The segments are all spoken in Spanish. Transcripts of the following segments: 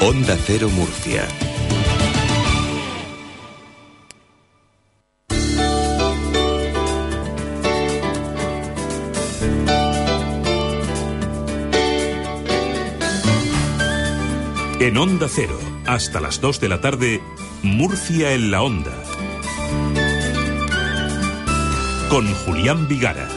Onda Cero Murcia. En Onda Cero, hasta las 2 de la tarde, Murcia en la Onda. Con Julián Vigara.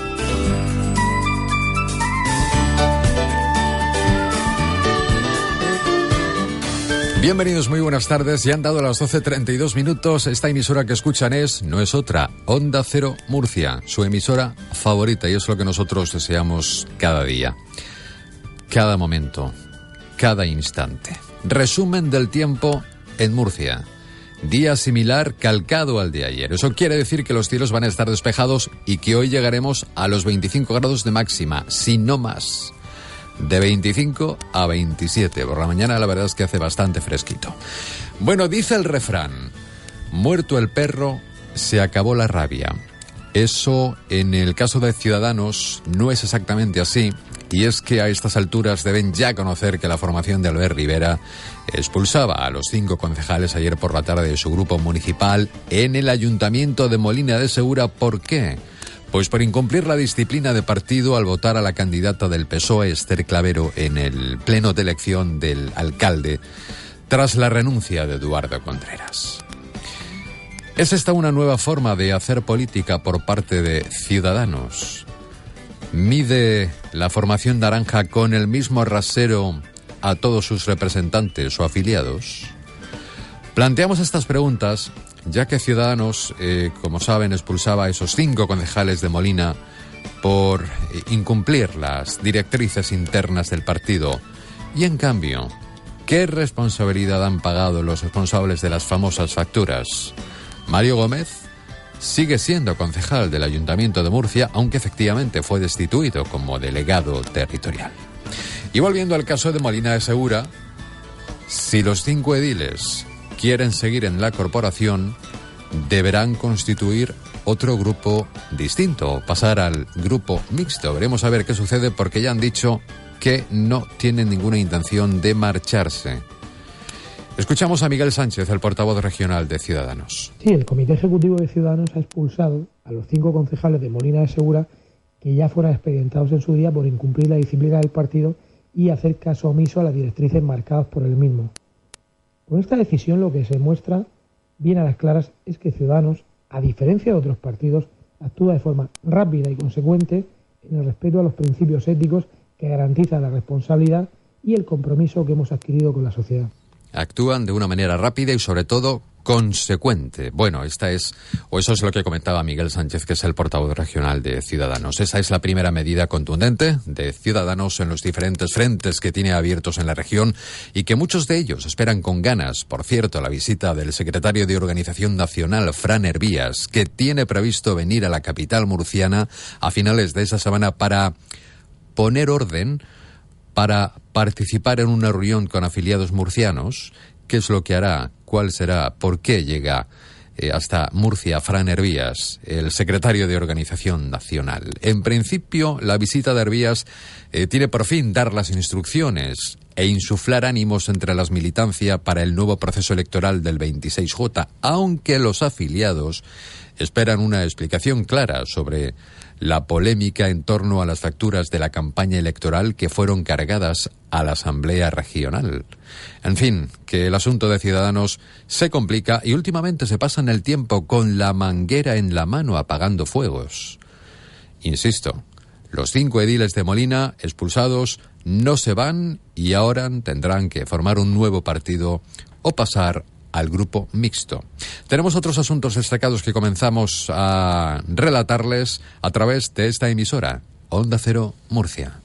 Bienvenidos, muy buenas tardes. Ya han dado las 12.32 minutos. Esta emisora que escuchan es, no es otra, Onda Cero Murcia, su emisora favorita y es lo que nosotros deseamos cada día, cada momento, cada instante. Resumen del tiempo en Murcia. Día similar calcado al de ayer. Eso quiere decir que los cielos van a estar despejados y que hoy llegaremos a los 25 grados de máxima, si no más de 25 a 27. Por la mañana la verdad es que hace bastante fresquito. Bueno, dice el refrán, muerto el perro, se acabó la rabia. Eso en el caso de Ciudadanos no es exactamente así. Y es que a estas alturas deben ya conocer que la formación de Albert Rivera expulsaba a los cinco concejales ayer por la tarde de su grupo municipal en el ayuntamiento de Molina de Segura. ¿Por qué? Pues por incumplir la disciplina de partido al votar a la candidata del PSOE, Esther Clavero, en el pleno de elección del alcalde, tras la renuncia de Eduardo Contreras. ¿Es esta una nueva forma de hacer política por parte de ciudadanos? ¿Mide la formación naranja con el mismo rasero a todos sus representantes o afiliados? Planteamos estas preguntas ya que Ciudadanos, eh, como saben, expulsaba a esos cinco concejales de Molina por eh, incumplir las directrices internas del partido. Y en cambio, ¿qué responsabilidad han pagado los responsables de las famosas facturas? Mario Gómez sigue siendo concejal del Ayuntamiento de Murcia, aunque efectivamente fue destituido como delegado territorial. Y volviendo al caso de Molina de Segura, si los cinco ediles quieren seguir en la corporación, deberán constituir otro grupo distinto, pasar al grupo mixto. Veremos a ver qué sucede porque ya han dicho que no tienen ninguna intención de marcharse. Escuchamos a Miguel Sánchez, el portavoz regional de Ciudadanos. Sí, el Comité Ejecutivo de Ciudadanos ha expulsado a los cinco concejales de Molina de Segura que ya fueran expedientados en su día por incumplir la disciplina del partido y hacer caso omiso a las directrices marcadas por el mismo. Con esta decisión lo que se muestra bien a las claras es que Ciudadanos, a diferencia de otros partidos, actúa de forma rápida y consecuente en el respeto a los principios éticos que garantizan la responsabilidad y el compromiso que hemos adquirido con la sociedad. Actúan de una manera rápida y sobre todo consecuente. Bueno, esta es, o eso es lo que comentaba Miguel Sánchez, que es el portavoz regional de Ciudadanos. Esa es la primera medida contundente de Ciudadanos en los diferentes frentes que tiene abiertos en la región y que muchos de ellos esperan con ganas, por cierto, la visita del secretario de Organización Nacional, Fran Hervías, que tiene previsto venir a la capital murciana a finales de esa semana para poner orden para participar en una reunión con afiliados murcianos. ¿Qué es lo que hará? ¿Cuál será? ¿Por qué llega eh, hasta Murcia Fran Hervías, el secretario de Organización Nacional? En principio, la visita de Hervías eh, tiene por fin dar las instrucciones e insuflar ánimos entre las militancia para el nuevo proceso electoral del 26J, aunque los afiliados esperan una explicación clara sobre la polémica en torno a las facturas de la campaña electoral que fueron cargadas a la Asamblea Regional. En fin, que el asunto de Ciudadanos se complica y últimamente se pasan el tiempo con la manguera en la mano apagando fuegos. Insisto, los cinco ediles de Molina expulsados no se van y ahora tendrán que formar un nuevo partido o pasar al grupo mixto. Tenemos otros asuntos destacados que comenzamos a relatarles a través de esta emisora. Onda Cero, Murcia.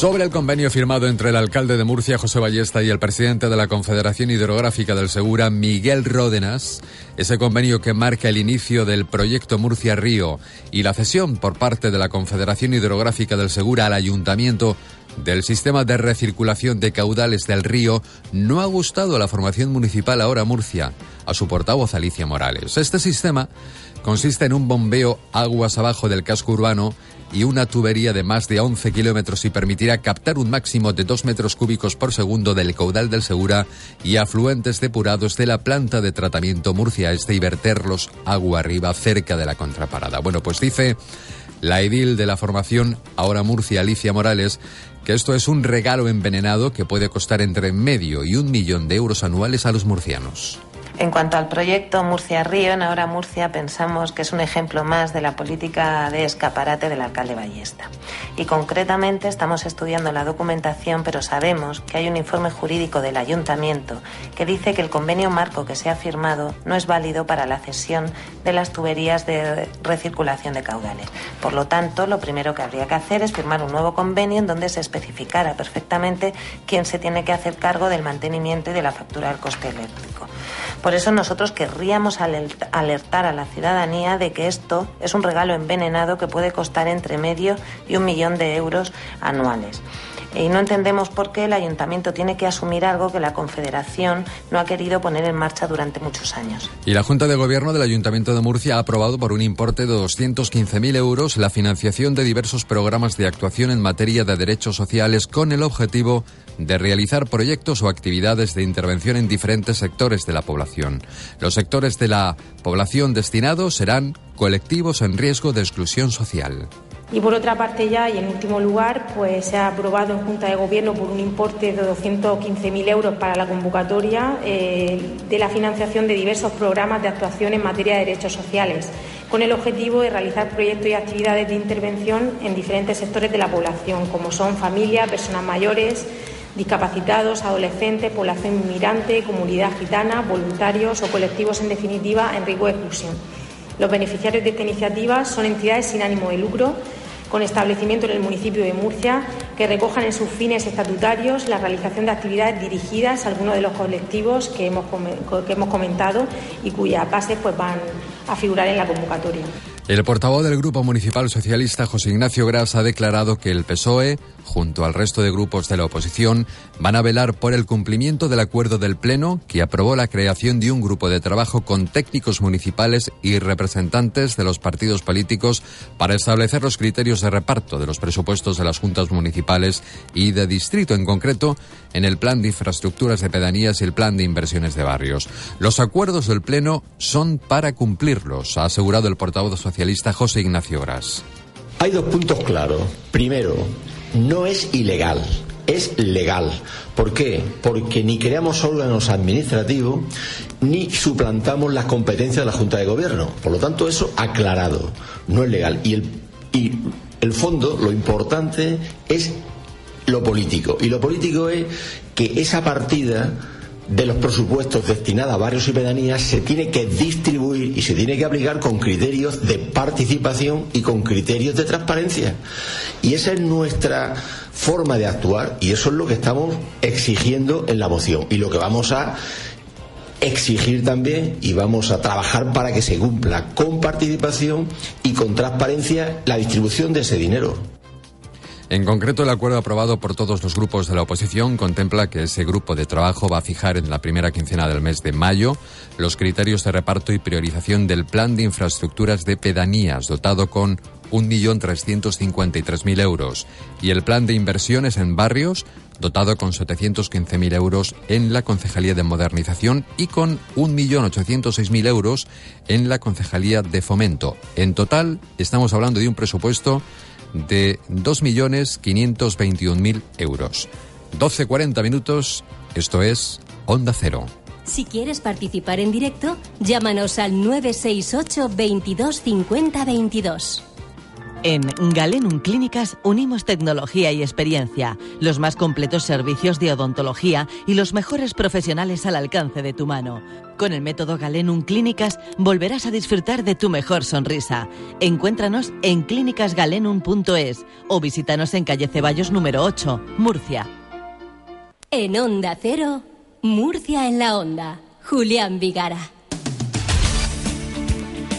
Sobre el convenio firmado entre el alcalde de Murcia, José Ballesta, y el presidente de la Confederación Hidrográfica del Segura, Miguel Ródenas, ese convenio que marca el inicio del proyecto Murcia Río y la cesión por parte de la Confederación Hidrográfica del Segura al ayuntamiento del sistema de recirculación de caudales del río no ha gustado a la formación municipal ahora Murcia, a su portavoz Alicia Morales. Este sistema consiste en un bombeo aguas abajo del casco urbano y una tubería de más de 11 kilómetros y permitirá captar un máximo de 2 metros cúbicos por segundo del caudal del Segura y afluentes depurados de la planta de tratamiento Murcia Este y verterlos agua arriba cerca de la contraparada. Bueno, pues dice la edil de la formación, ahora Murcia, Alicia Morales, que esto es un regalo envenenado que puede costar entre medio y un millón de euros anuales a los murcianos. En cuanto al proyecto Murcia-Río, en Ahora Murcia pensamos que es un ejemplo más de la política de escaparate del alcalde Ballesta. Y concretamente estamos estudiando la documentación, pero sabemos que hay un informe jurídico del ayuntamiento que dice que el convenio marco que se ha firmado no es válido para la cesión de las tuberías de recirculación de caudales. Por lo tanto, lo primero que habría que hacer es firmar un nuevo convenio en donde se especificara perfectamente quién se tiene que hacer cargo del mantenimiento y de la factura del coste eléctrico. Por eso nosotros querríamos alertar a la ciudadanía de que esto es un regalo envenenado que puede costar entre medio y un millón de euros anuales y no entendemos por qué el ayuntamiento tiene que asumir algo que la Confederación no ha querido poner en marcha durante muchos años. Y la Junta de Gobierno del Ayuntamiento de Murcia ha aprobado por un importe de 215.000 euros la financiación de diversos programas de actuación en materia de derechos sociales con el objetivo de realizar proyectos o actividades de intervención en diferentes sectores de la población. Los sectores de la población destinados serán colectivos en riesgo de exclusión social. Y por otra parte ya, y en último lugar, pues se ha aprobado en Junta de Gobierno por un importe de 215.000 euros para la convocatoria eh, de la financiación de diversos programas de actuación en materia de derechos sociales, con el objetivo de realizar proyectos y actividades de intervención en diferentes sectores de la población, como son familias, personas mayores, discapacitados, adolescentes, población inmigrante, comunidad gitana, voluntarios o colectivos en definitiva en riesgo de exclusión. Los beneficiarios de esta iniciativa son entidades sin ánimo de lucro con establecimiento en el municipio de Murcia que recojan en sus fines estatutarios la realización de actividades dirigidas a algunos de los colectivos que hemos, que hemos comentado y cuyas bases pues, van a figurar en la convocatoria. El portavoz del Grupo Municipal Socialista, José Ignacio Gras, ha declarado que el PSOE, junto al resto de grupos de la oposición, van a velar por el cumplimiento del acuerdo del Pleno que aprobó la creación de un grupo de trabajo con técnicos municipales y representantes de los partidos políticos para establecer los criterios de reparto de los presupuestos de las juntas municipales y de distrito, en concreto, en el plan de infraestructuras de pedanías y el plan de inversiones de barrios. Los acuerdos del Pleno son para cumplirlos, ha asegurado el portavoz José Ignacio Gras. Hay dos puntos claros. Primero, no es ilegal, es legal. ¿Por qué? Porque ni creamos órganos administrativos ni suplantamos las competencias de la Junta de Gobierno. Por lo tanto, eso aclarado, no es legal. Y el, y el fondo, lo importante es lo político. Y lo político es que esa partida de los presupuestos destinados a barrios y pedanías se tiene que distribuir y se tiene que aplicar con criterios de participación y con criterios de transparencia. Y esa es nuestra forma de actuar y eso es lo que estamos exigiendo en la moción y lo que vamos a exigir también y vamos a trabajar para que se cumpla con participación y con transparencia la distribución de ese dinero. En concreto, el acuerdo aprobado por todos los grupos de la oposición contempla que ese grupo de trabajo va a fijar en la primera quincena del mes de mayo los criterios de reparto y priorización del plan de infraestructuras de pedanías dotado con 1.353.000 euros y el plan de inversiones en barrios dotado con 715.000 euros en la Concejalía de Modernización y con 1.806.000 euros en la Concejalía de Fomento. En total, estamos hablando de un presupuesto de 2.521.000 euros. 12.40 minutos, esto es Onda Cero. Si quieres participar en directo, llámanos al 968 22 50 22. En Galenum Clínicas unimos tecnología y experiencia, los más completos servicios de odontología y los mejores profesionales al alcance de tu mano. Con el método Galenum Clínicas volverás a disfrutar de tu mejor sonrisa. Encuéntranos en clínicasgalenum.es o visítanos en calle Ceballos número 8, Murcia. En Onda Cero, Murcia en la Onda. Julián Vigara.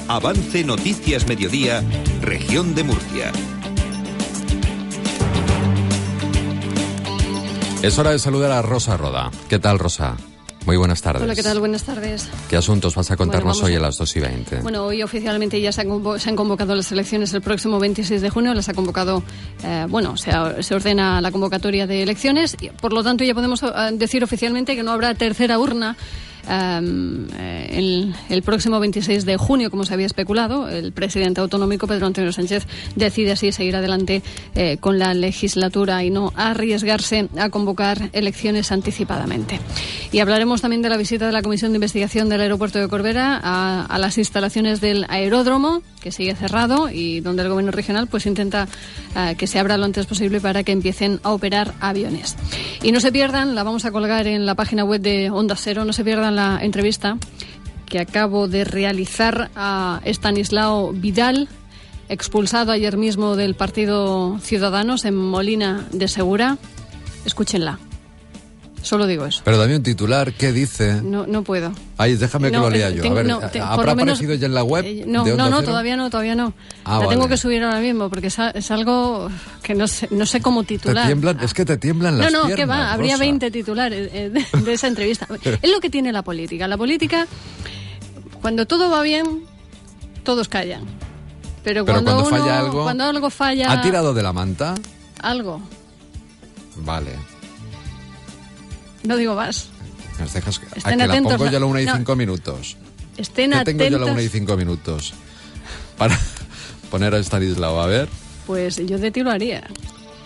Avance Noticias Mediodía, Región de Murcia. Es hora de saludar a Rosa Roda. ¿Qué tal, Rosa? Muy buenas tardes. Hola, ¿qué tal? Buenas tardes. ¿Qué asuntos vas a contarnos Bueno, hoy a- a las 2 y 20? Bueno, hoy oficialmente ya se han, convo- se han convocado las elecciones el próximo 26 de junio. Las ha convocado, eh, bueno, se, ha- se ordena la convocatoria de elecciones. y, Por lo tanto, ya podemos eh, decir oficialmente que no habrá tercera urna. Eh, el, el próximo 26 de junio, como se había especulado, el presidente autonómico Pedro Antonio Sánchez decide así seguir adelante eh, con la legislatura y no arriesgarse a convocar elecciones anticipadamente. Y hablaremos también de la visita de la Comisión de Investigación del Aeropuerto de Corbera a, a las instalaciones del aeródromo, que sigue cerrado y donde el Gobierno regional pues intenta eh, que se abra lo antes posible para que empiecen a operar aviones. Y no se pierdan, la vamos a colgar en la página web de Onda Cero, no se pierdan la entrevista que acabo de realizar a Estanislao Vidal, expulsado ayer mismo del Partido Ciudadanos en Molina de Segura. Escúchenla. Solo digo eso. Pero dame un titular, ¿qué dice? No, no puedo. Ay, déjame que No, lo lea eh, yo. tengo- a ver, no, te- ¿habrá menos- aparecido ya en la web? Eh, No, no, no, todavía no, todavía no. Ah, la tengo que subir ahora mismo porque es, algo que no sé, no sé cómo Te titular. tiemblan, es que te tiemblan No, las no, piernas, que va, habría Rosa. 20 titulares eh, de, de esa entrevista. es lo que tiene la política. La política, cuando todo va bien, todos callan. Pero, Pero cuando, cuando uno- falla algo... cuando algo falla, ¿Ha tirado de la manta? algo, Vale. No digo más. Nos dejas... a Estén que la atentos, pongo yo a la una y no. cinco minutos. Estén ¿Qué tengo yo a la atentos. una y cinco minutos? Para poner a Stanislao. A ver, Pues yo de ti lo haría.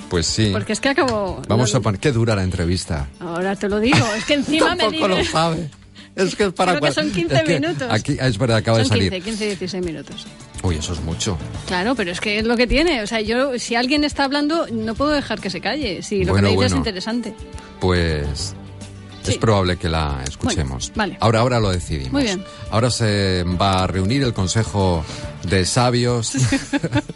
pues sí. Porque es que acabo. Vamos no- a poner... ¿Qué dura la entrevista? Ahora te lo digo, es que encima me Tampoco lo dices. sabe. Es que es para... Creo que son 15 es que minutos. Aquí, es verdad, acaba de Son salir. 15, 15, 16 minutos. Uy, eso es mucho. Claro, pero es que es lo que tiene. O sea, yo, si alguien está hablando, no puedo dejar que se calle. Si lo Bueno, que me dice es bueno. interesante. Pues es probable que la escuchemos. Bueno, vale. Ahora, ahora lo decidimos. Muy bien. Ahora se va a reunir el Consejo de Sabios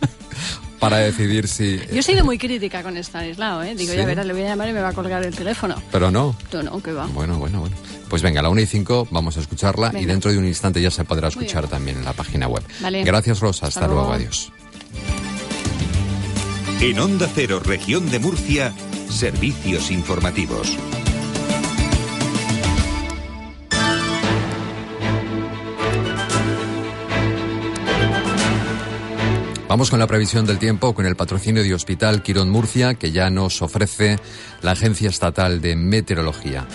para decidir si... Yo he sido muy crítica con Stanislao, ¿eh? Digo, ¿Sí? ya verás, le voy a llamar y me va a colgar el teléfono. Pero no. No, no, que va. Bueno, bueno, bueno. Pues venga, a la 1 y 5 vamos a escucharla y dentro de un instante ya se podrá escuchar también en la página web. Vale. Gracias, Rosa. Hasta, Hasta luego. luego. Adiós. En Onda Cero, Región de Murcia, servicios informativos. Vamos con la previsión del tiempo, con el patrocinio de Hospital Quirón Murcia, que ya nos ofrece la Agencia Estatal de Meteorología.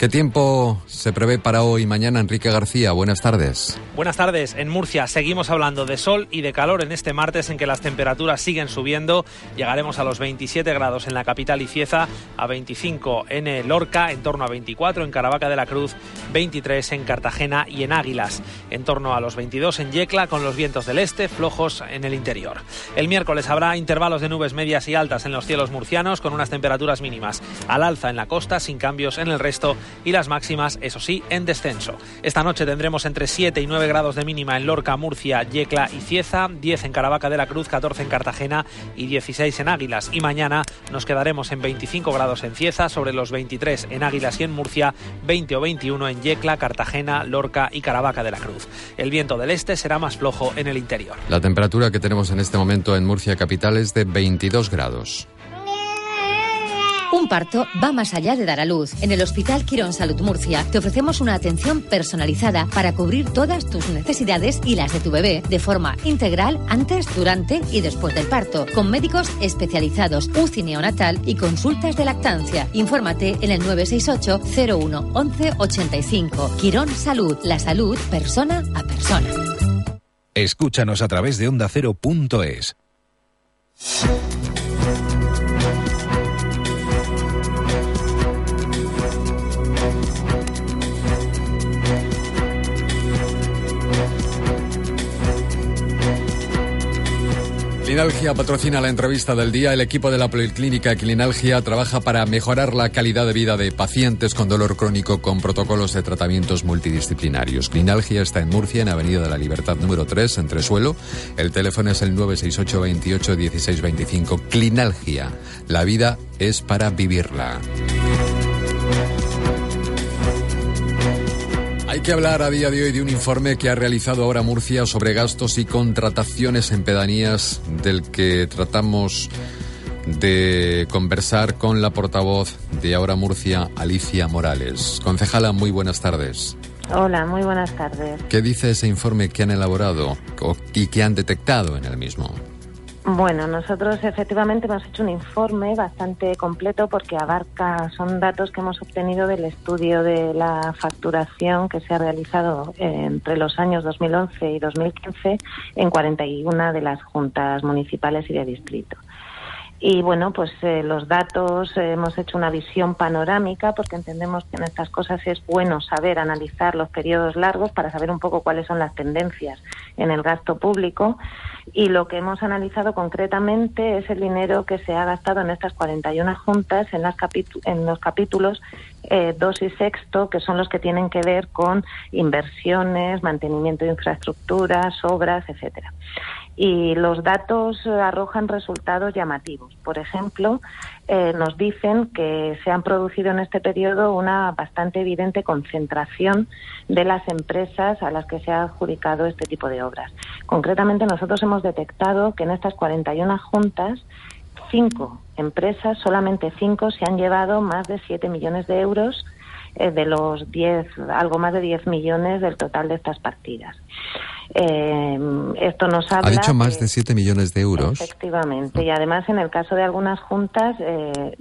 ¿Qué tiempo se prevé para hoy y mañana, Enrique García? Buenas tardes. Buenas tardes. En Murcia seguimos hablando de sol y de calor en este martes en que las temperaturas siguen subiendo. Llegaremos a los 27 grados en la capital y Cieza, a 25 en el Lorca, en torno a 24 en Caravaca de la Cruz, 23 en Cartagena y en Águilas, en torno a los 22 en Yecla con los vientos del este flojos en el interior. El miércoles habrá intervalos de nubes medias y altas en los cielos murcianos con unas temperaturas mínimas al alza en la costa sin cambios en el resto y las máximas, eso sí, en descenso. Esta noche tendremos entre 7 y 9 grados de mínima en Lorca, Murcia, Yecla y Cieza, 10 en Caravaca de la Cruz, 14 en Cartagena y 16 en Águilas. Y mañana nos quedaremos en 25 grados en Cieza, sobre los 23 en Águilas y en Murcia, 20 o 21 en Yecla, Cartagena, Lorca y Caravaca de la Cruz. El viento del este será más flojo en el interior. La temperatura que tenemos en este momento en Murcia capital es de 22 grados. Un parto va más allá de dar a luz. En el Hospital Quirón Salud Murcia te ofrecemos una atención personalizada para cubrir todas tus necesidades y las de tu bebé de forma integral antes, durante y después del parto, con médicos especializados, UCI neonatal y consultas de lactancia. Infórmate en el 968 01 11 85. Quirón Salud, la salud persona a persona. Escúchanos a través de ondacero.es. Clinalgia patrocina la entrevista del día. El equipo de la Policlínica Clinalgia trabaja para mejorar la calidad de vida de pacientes con dolor crónico con protocolos de tratamientos multidisciplinarios. Clinalgia está en Murcia, en Avenida de la Libertad número 3, entre suelo. El teléfono es el 968 28 16 25. Clinalgia. La vida es para vivirla. Hay que hablar a día de hoy de un informe que ha realizado ahora Murcia sobre gastos y contrataciones en pedanías del que tratamos de conversar con la portavoz de Ahora Murcia, Alicia Morales. Concejala, muy buenas tardes. Hola, muy buenas tardes. ¿Qué dice ese informe que han elaborado y que han detectado en el mismo? Bueno, nosotros efectivamente hemos hecho un informe bastante completo porque abarca, son datos que hemos obtenido del estudio de la facturación que se ha realizado entre los años 2011 y 2015 en 41 de las juntas municipales y de distrito. Y bueno, pues eh, los datos, eh, hemos hecho una visión panorámica porque entendemos que en estas cosas es bueno saber analizar los periodos largos para saber un poco cuáles son las tendencias en el gasto público. Y lo que hemos analizado concretamente es el dinero que se ha gastado en estas 41 juntas en, las en los capítulos 2 eh, y sexto, que son los que tienen que ver con inversiones, mantenimiento de infraestructuras, obras, etcétera y los datos arrojan resultados llamativos. Por ejemplo, eh, nos dicen que se han producido en este periodo una bastante evidente concentración de las empresas a las que se ha adjudicado este tipo de obras. Concretamente, nosotros hemos detectado que en estas 41 juntas, cinco empresas, solamente cinco, se han llevado más de 7 millones de euros eh, de los 10, algo más de 10 millones del total de estas partidas. Eh, esto nos habla. Ha dicho más de 7 millones de euros. Efectivamente. Y además, en el caso de algunas juntas, eh,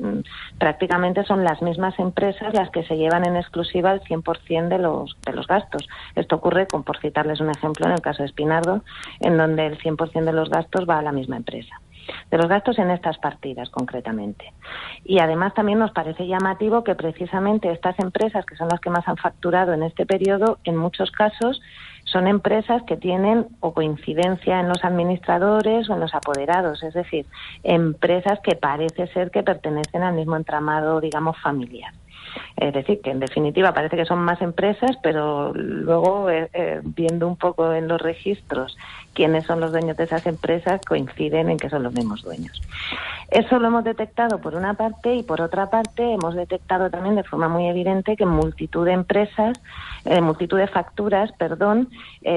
prácticamente son las mismas empresas las que se llevan en exclusiva el 100% de los, de los gastos. Esto ocurre, con, por citarles un ejemplo, en el caso de Espinardo, en donde el 100% de los gastos va a la misma empresa de los gastos en estas partidas concretamente. Y además también nos parece llamativo que precisamente estas empresas, que son las que más han facturado en este periodo, en muchos casos son empresas que tienen o coincidencia en los administradores o en los apoderados, es decir, empresas que parece ser que pertenecen al mismo entramado, digamos, familiar. Es decir, que en definitiva parece que son más empresas, pero luego, eh, eh, viendo un poco en los registros quiénes son los dueños de esas empresas, coinciden en que son los mismos dueños. Eso lo hemos detectado por una parte y por otra parte hemos detectado también de forma muy evidente que multitud de empresas, eh, multitud de facturas, perdón,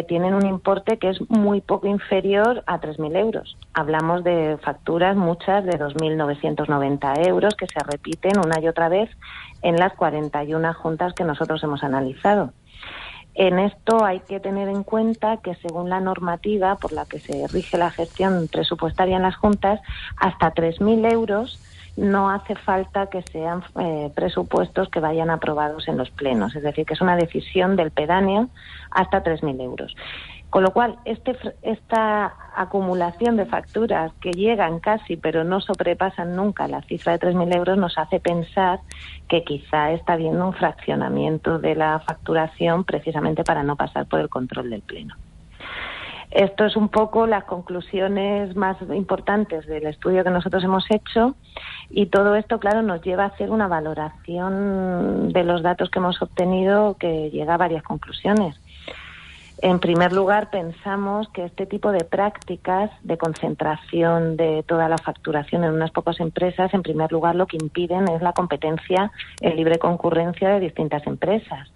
tienen un importe que es muy poco inferior a 3.000 euros. Hablamos de facturas, muchas de 2.990 euros, que se repiten una y otra vez en las 41 juntas que nosotros hemos analizado. En esto hay que tener en cuenta que según la normativa por la que se rige la gestión presupuestaria en las juntas, hasta 3.000 euros no hace falta que sean eh, presupuestos que vayan aprobados en los plenos. Es decir, que es una decisión del pedáneo hasta 3.000 euros. Con lo cual, este, esta acumulación de facturas que llegan casi pero no sobrepasan nunca la cifra de 3.000 euros nos hace pensar que quizá está habiendo un fraccionamiento de la facturación precisamente para no pasar por el control del Pleno. Esto es un poco las conclusiones más importantes del estudio que nosotros hemos hecho y todo esto, claro, nos lleva a hacer una valoración de los datos que hemos obtenido que llega a varias conclusiones. En primer lugar, pensamos que este tipo de prácticas de concentración de toda la facturación en unas pocas empresas, en primer lugar, lo que impiden es la competencia en libre concurrencia de distintas empresas.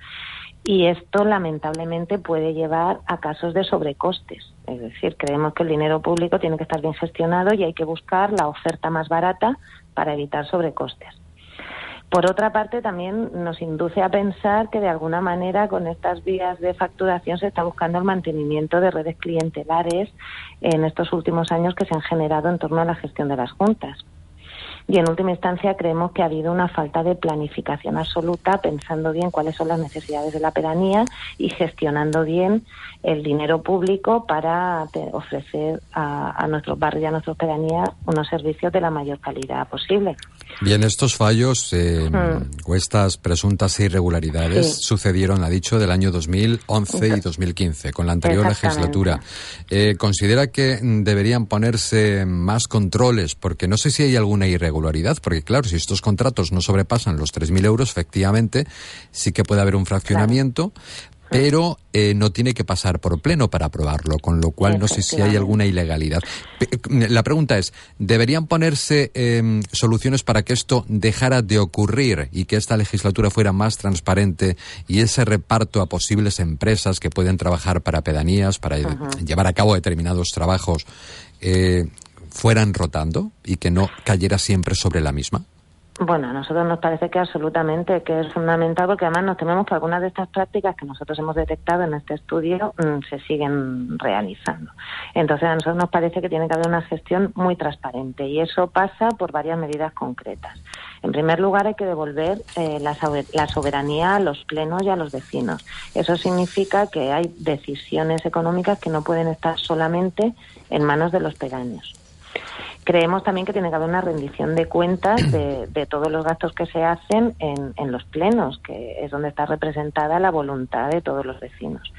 Y esto, lamentablemente, puede llevar a casos de sobrecostes. Es decir, creemos que el dinero público tiene que estar bien gestionado y hay que buscar la oferta más barata para evitar sobrecostes. Por otra parte, también nos induce a pensar que de alguna manera con estas vías de facturación se está buscando el mantenimiento de redes clientelares en estos últimos años que se han generado en torno a la gestión de las juntas. Y en última instancia creemos que ha habido una falta de planificación absoluta, pensando bien cuáles son las necesidades de la pedanía y gestionando bien el dinero público para ofrecer a, nuestros barrios y a nuestras pedanías unos servicios de la mayor calidad posible. Bien, estos fallos eh, Hmm. o estas presuntas irregularidades Sí. sucedieron, ha dicho, del año 2011 y 2015, con la anterior legislatura. Eh, ¿Considera que deberían ponerse más controles? Porque no sé si hay alguna irregularidad, porque claro, si estos contratos no sobrepasan los 3.000 euros, efectivamente, sí que puede haber un fraccionamiento. Pero eh, no tiene que pasar por pleno para aprobarlo, con lo cual no sé si hay alguna ilegalidad. Pe- La pregunta es, ¿deberían ponerse em, soluciones para que esto dejara de ocurrir y que esta legislatura fuera más transparente y ese reparto a posibles empresas que pueden trabajar para pedanías, para eh, llevar a cabo determinados trabajos, eh, fueran rotando y que no cayera siempre sobre la misma? Bueno, a nosotros nos parece que absolutamente, que es fundamental, porque además nos tememos que algunas de estas prácticas que nosotros hemos detectado en este estudio mm, se siguen realizando. Entonces, a nosotros nos parece que tiene que haber una gestión muy transparente y eso pasa por varias medidas concretas. En primer lugar, hay que devolver eh, la, sobe- la soberanía a los plenos y a los vecinos. Eso significa que hay decisiones económicas que no pueden estar solamente en manos de los pedaños. Creemos también que tiene que haber una rendición de cuentas de, de todos los gastos que se hacen en, en los plenos, que es donde está representada la voluntad de todos los vecinos.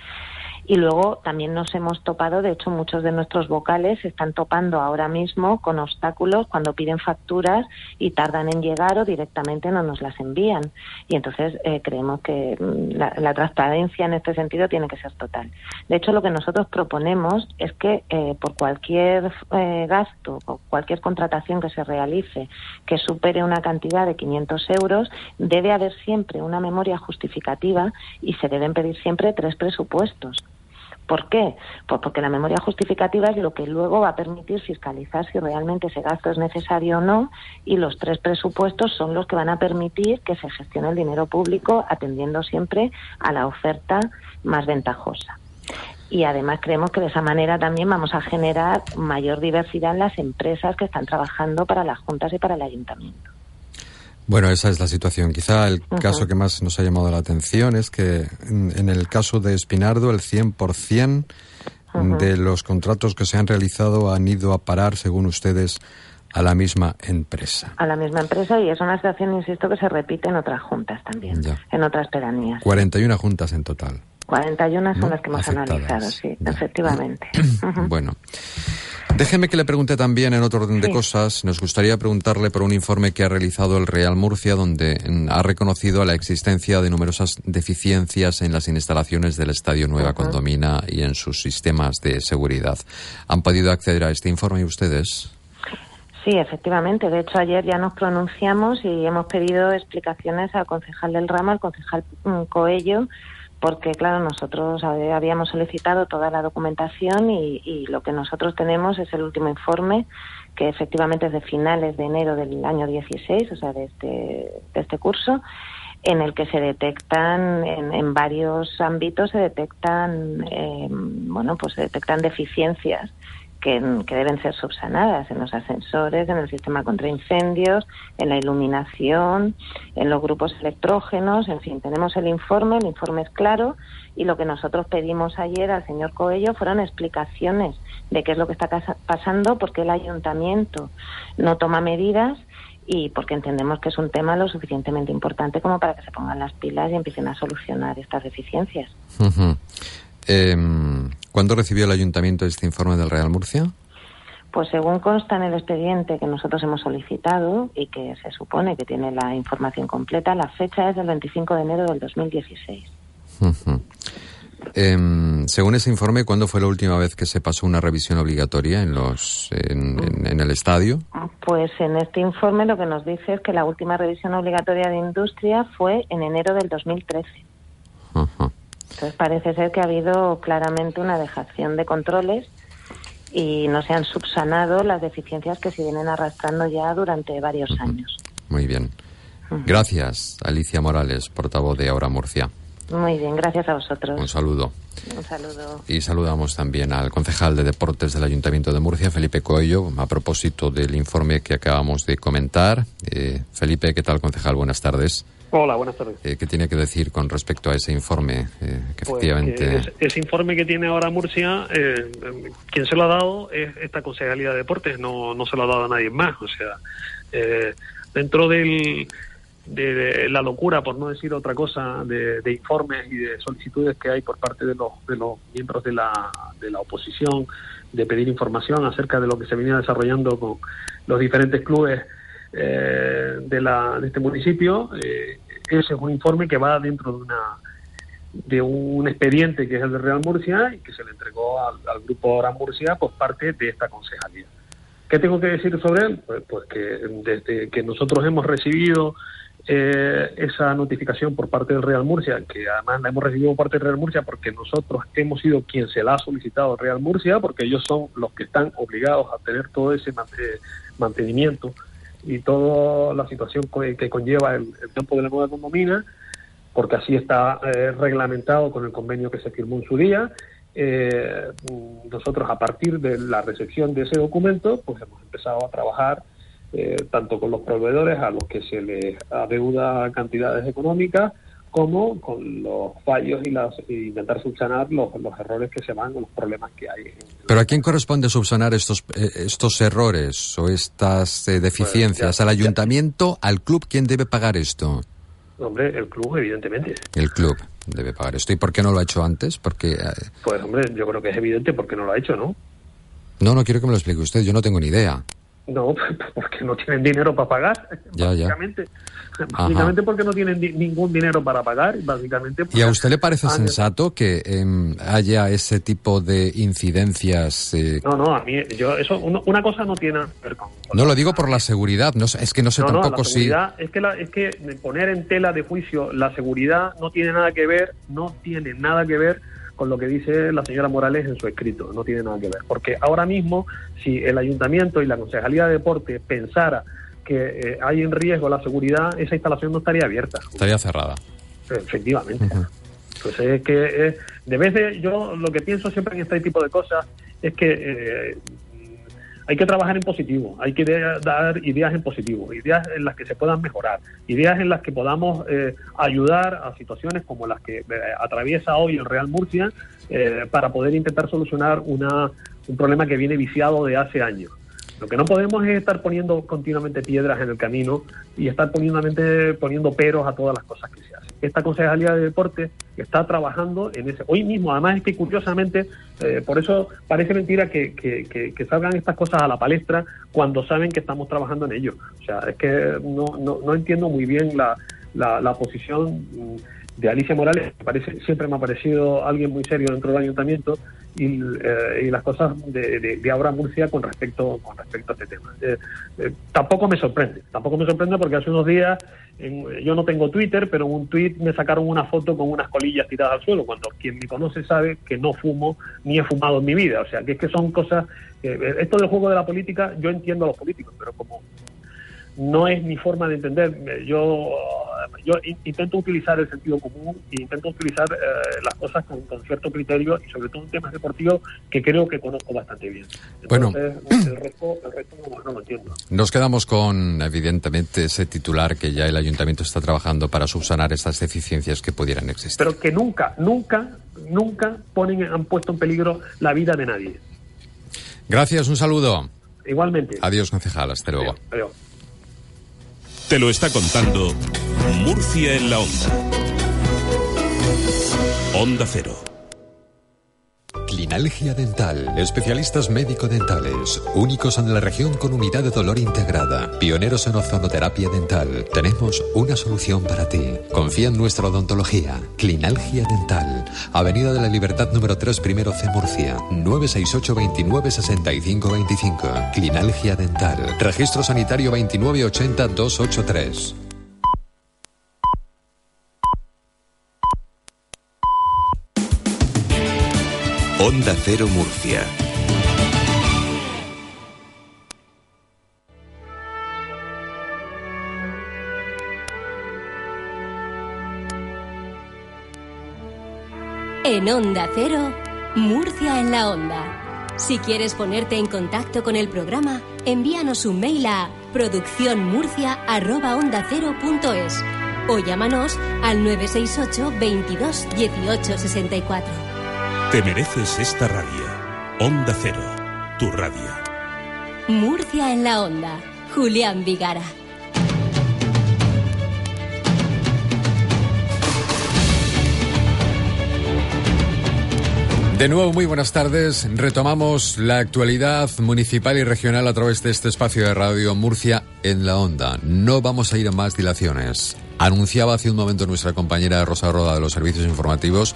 Y luego también nos hemos topado, de hecho muchos de nuestros vocales se están topando ahora mismo con obstáculos cuando piden facturas y tardan en llegar o directamente no nos las envían. Y entonces eh, creemos que mm, la, la transparencia en este sentido tiene que ser total. De hecho, lo que nosotros proponemos es que eh, por cualquier eh, gasto o cualquier contratación que se realice que supere una cantidad de 500 euros, debe haber siempre una memoria justificativa y se deben pedir siempre tres presupuestos. ¿Por qué? Pues porque la memoria justificativa es lo que luego va a permitir fiscalizar si realmente ese gasto es necesario o no y los tres presupuestos son los que van a permitir que se gestione el dinero público atendiendo siempre a la oferta más ventajosa. Y además creemos que de esa manera también vamos a generar mayor diversidad en las empresas que están trabajando para las juntas y para el ayuntamiento. Bueno, esa es la situación. Quizá el caso que más nos ha llamado la atención es que en, en el caso de Espinardo el 100% Ujú. de los contratos que se han realizado han ido a parar, según ustedes, a la misma empresa. A la misma empresa y es una situación, insisto, que se repite en otras juntas también, Ya. en otras pedanías. 41 juntas en total. 41 son ¿No? las que hemos Afectadas. analizado, sí, efectivamente. Bueno. Déjeme que le pregunte también en otro orden de Sí. cosas. Nos gustaría preguntarle por un informe que ha realizado el Real Murcia, donde ha reconocido la existencia de numerosas deficiencias en las instalaciones del Estadio Nueva Condomina y en sus sistemas de seguridad. ¿Han podido acceder a este informe ustedes? Sí, efectivamente. De hecho, ayer ya nos pronunciamos y hemos pedido explicaciones al concejal del ramo, al concejal mm, Coello, porque, claro, nosotros hab- habíamos solicitado toda la documentación y, y lo que nosotros tenemos es el último informe, que efectivamente es de finales de enero del año 16, o sea, de este, de este curso, en el que se detectan, en, en varios ámbitos se detectan, eh, bueno, pues se detectan deficiencias que, que deben ser subsanadas en los ascensores, en el sistema contra incendios, en la iluminación, en los grupos electrógenos, en fin, tenemos el informe, el informe es claro y lo que nosotros pedimos ayer al señor Coello fueron explicaciones de qué es lo que está pasando, porque el ayuntamiento no toma medidas y porque entendemos que es un tema lo suficientemente importante como para que se pongan las pilas y empiecen a solucionar estas deficiencias. Ujú. Em, ¿Cuándo recibió el ayuntamiento este informe del Real Murcia? Pues según consta en el expediente que nosotros hemos solicitado y que se supone que tiene la información completa, la fecha es del 25 de enero del 2016. Ujú. Em, según ese informe, ¿cuándo fue la última vez que se pasó una revisión obligatoria en los en, en- en el estadio? Pues en este informe lo que nos dice es que la última revisión obligatoria de industria fue en enero del 2013. Ajá. Entonces parece ser que ha habido claramente una dejación de controles y no se han subsanado las deficiencias que se vienen arrastrando ya durante varios años. Muy bien. Gracias, Alicia Morales, portavoz de Ahora Murcia. Muy bien, gracias a vosotros. Un saludo. Un saludo. Y saludamos también al concejal de deportes del Ayuntamiento de Murcia, Felipe Coello, a propósito del informe que acabamos de comentar. Eh, Felipe, ¿qué tal, concejal? Buenas tardes. Hola, buenas tardes. Eh, ¿Qué tiene que decir con respecto a ese informe? Eh, que Pues efectivamente. que ese, informe que tiene ahora Murcia, eh, quien se lo ha dado es esta Concejalía de Deportes, no, no se lo ha dado a nadie más. O sea, eh, dentro del, de, la locura, por no decir otra cosa, de, informes y de solicitudes que hay por parte de los, de los miembros de la, de la oposición de pedir información acerca de lo que se venía desarrollando con los diferentes clubes eh, de, la, de este municipio. Eh, ese es un informe que va dentro de una de un expediente que es el de Real Murcia y que se le entregó al, grupo Real Murcia por parte de esta concejalía. ¿Qué tengo que decir sobre él? Pues, pues que desde que nosotros hemos recibido eh, esa notificación por parte del Real Murcia, que además la hemos recibido por parte del Real Murcia porque nosotros hemos sido quien se la ha solicitado al Real Murcia, porque ellos son los que están obligados a tener todo ese mantenimiento y toda la situación que conlleva el, campo de la nueva condomina, porque así está eh, reglamentado con el convenio que se firmó en su día. Eh, nosotros a partir de la recepción de ese documento, pues hemos empezado a trabajar eh, tanto con los proveedores a los que se les adeuda cantidades económicas, como con los fallos y, las, intentar subsanar los, los, errores que se van o los problemas que hay. ¿Pero a quién corresponde subsanar estos, eh, estos errores o estas eh, deficiencias? Pues ¿Al ayuntamiento? ¿Al club? ¿Quién debe pagar esto? Hombre, el club, evidentemente. El club debe pagar esto. ¿Y por qué no lo ha hecho antes? Porque, Pues, hombre, yo creo que es evidente porque no lo ha hecho, ¿no? No, no quiero que me lo explique usted. Yo no tengo ni idea. No, porque no tienen dinero para pagar, básicamente. Básicamente porque no tienen ningún dinero para pagar, básicamente. ¿Y a usted le parece sensato que em, haya ese tipo de incidencias? Eh? No, no, a mí, yo, eso, una cosa no tiene que ver con... no lo digo por la seguridad, no, es que no sé tampoco si... Es que, es que poner en tela de juicio la seguridad no tiene nada que ver, no tiene nada que ver con lo que dice la señora Morales en su escrito, no tiene nada que ver. Porque ahora mismo, si el ayuntamiento y la Concejalía de Deporte pensara que eh, hay en riesgo la seguridad, esa instalación no estaría abierta. Estaría cerrada. Efectivamente. Entonces es que eh, de vez de yo lo que pienso siempre en este tipo de cosas es que eh, hay que trabajar en positivo, hay que dar ideas en positivo, ideas en las que se puedan mejorar, ideas en las que podamos eh, ayudar a situaciones como las que eh, atraviesa hoy el Real Murcia eh, para poder intentar solucionar una, un problema que viene viciado de hace años. Lo que no podemos es estar poniendo continuamente piedras en el camino y estar poniendo, poniendo peros a todas las cosas que se hacen. Esta Concejalía de Deporte está trabajando en ese. Hoy mismo, además es que curiosamente, eh, por eso parece mentira que, que, salgan estas cosas a la palestra cuando saben que estamos trabajando en ello. O sea, es que no, no, no entiendo muy bien la, la, la posición mm, de Alicia Morales, parece, siempre me ha parecido alguien muy serio dentro del ayuntamiento, y, eh, las cosas de, de, Aura Murcia con respecto, con respecto a este tema. Eh, eh, tampoco me sorprende, tampoco me sorprende porque hace unos días, yo no tengo Twitter, pero en un tweet me sacaron una foto con unas colillas tiradas al suelo, cuando quien me conoce sabe que no fumo ni he fumado en mi vida. O sea, que es que son cosas, esto del juego de la política, yo entiendo a los políticos, pero como no es mi forma de entender. Yo, yo intento utilizar el sentido común e intento utilizar eh, las cosas con, cierto criterio y sobre todo en temas deportivos que creo que conozco bastante bien. bueno, el resto, no, lo entiendo. Nos quedamos con, evidentemente, ese titular que ya el ayuntamiento está trabajando para subsanar estas deficiencias que pudieran existir. Pero que nunca, nunca, nunca ponen, han puesto en peligro la vida de nadie. Gracias, un saludo. Igualmente. Adiós, concejal. Hasta luego. Adiós. Te lo está contando Murcia en la onda. Onda Cero. Clinalgia Dental. Especialistas médico-dentales. Únicos en la región con unidad de dolor integrada. Pioneros en ozonoterapia dental. Tenemos una solución para ti. Confía en nuestra odontología. Clinalgia Dental. Avenida de la Libertad número 3, primero C, Murcia. 968 29 65 25. Clinalgia Dental. Registro sanitario 2980 283. Onda Cero Murcia. En Onda Cero, Murcia en la Onda. Si quieres ponerte en contacto con el programa, envíanos un mail a producciónmurcia.es o llámanos al 968 22 18 64. Te mereces esta radio. Onda Cero, tu radio. Murcia en la Onda, Julián Vigara. De nuevo, muy buenas tardes. Retomamos la actualidad municipal y regional a través de este espacio de radio Murcia en la Onda. No vamos a ir a más dilaciones. Anunciaba hace un momento nuestra compañera Rosa Roda de los Servicios Informativos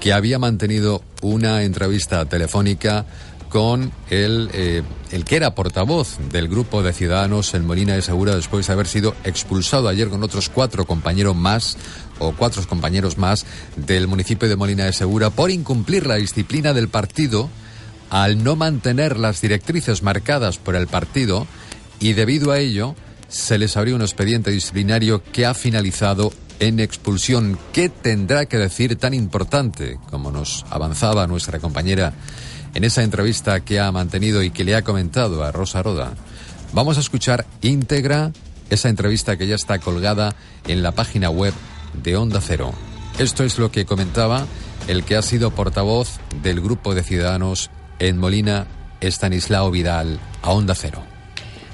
que había mantenido una entrevista telefónica con el, eh, el que era portavoz del grupo de ciudadanos en Molina de Segura después de haber sido expulsado ayer con otros cuatro compañeros más o cuatro compañeros más del municipio de Molina de Segura por incumplir la disciplina del partido al no mantener las directrices marcadas por el partido y debido a ello se les abrió un expediente disciplinario que ha finalizado en expulsión. ¿Qué tendrá que decir tan importante como nos avanzaba nuestra compañera en esa entrevista que ha mantenido y que le ha comentado a Rosa Roda? Vamos a escuchar íntegra esa entrevista que ya está colgada en la página web de Onda Cero. Esto es lo que comentaba el que ha sido portavoz del grupo de ciudadanos en Molina, Estanislao Vidal, a Onda Cero.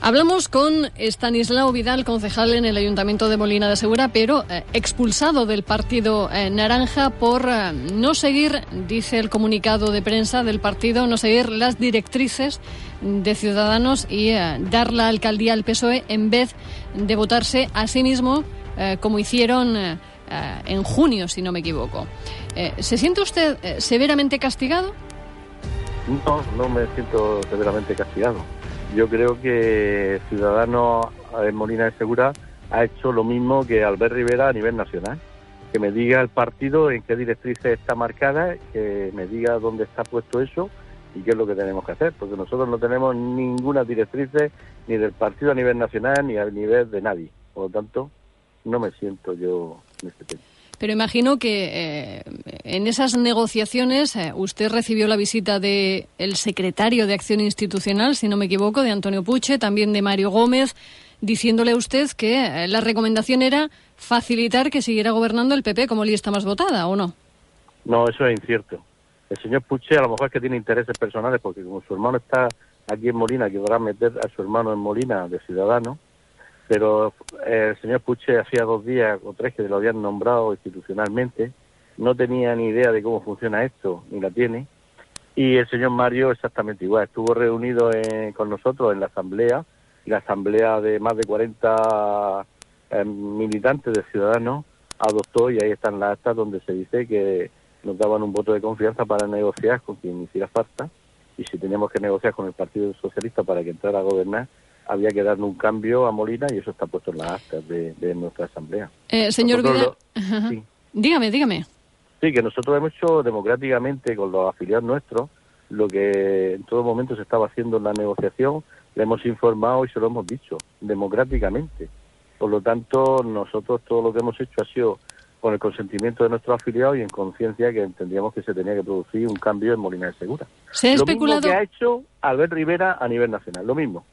Hablamos con Estanislao Vidal, concejal en el Ayuntamiento de Molina de Segura, pero eh, expulsado del Partido eh, Naranja por eh, no seguir, dice el comunicado de prensa del partido, no seguir las directrices de Ciudadanos y dar la alcaldía al PSOE en vez de votarse a sí mismo como hicieron en junio, si no me equivoco. ¿Se siente usted severamente castigado? No, no me siento severamente castigado yo creo que Ciudadanos Molina de Segura ha hecho lo mismo que Albert Rivera a nivel nacional. Que me diga el partido en qué directrices está marcada, que me diga dónde está puesto eso y qué es lo que tenemos que hacer, porque nosotros no tenemos ninguna directriz ni del partido a nivel nacional ni a nivel de nadie. Por lo tanto, no me siento yo en este tema. Pero imagino que eh, en esas negociaciones eh, usted recibió la visita del el secretario de Acción Institucional, si no me equivoco, de Antonio Puche, también de Mario Gómez, diciéndole a usted que eh, la recomendación era facilitar que siguiera gobernando el PP como lista más votada, ¿o no? No, eso es incierto. El señor Puche a lo mejor es que tiene intereses personales porque como su hermano está aquí en Molina, que a meter a su hermano en Molina de Ciudadanos, pero eh, el señor Puche hacía dos días o tres que lo habían nombrado institucionalmente, no tenía ni idea de cómo funciona esto, ni la tiene, y el señor Mario exactamente igual, estuvo reunido con nosotros en la asamblea, la asamblea de más de 40 eh, militantes de Ciudadanos adoptó, y ahí están las actas donde se dice que nos daban un voto de confianza para negociar con quien hiciera falta, y si teníamos que negociar con el Partido Socialista para que entrara a gobernar, había que darle un cambio a Molina y eso está puesto en las actas de, nuestra asamblea. Eh, señor Vidal, dígame, dígame. Sí, que nosotros hemos hecho democráticamente con los afiliados nuestros lo que en todo momento se estaba haciendo en la negociación, le hemos informado y se lo hemos dicho, democráticamente. Por lo tanto, nosotros todo lo que hemos hecho ha sido con el consentimiento de nuestros afiliados y en conciencia que entendíamos que se tenía que producir un cambio en Molina de Segura. ¿Se ha lo especulado? mismo que ha hecho Albert Rivera a nivel nacional, lo mismo.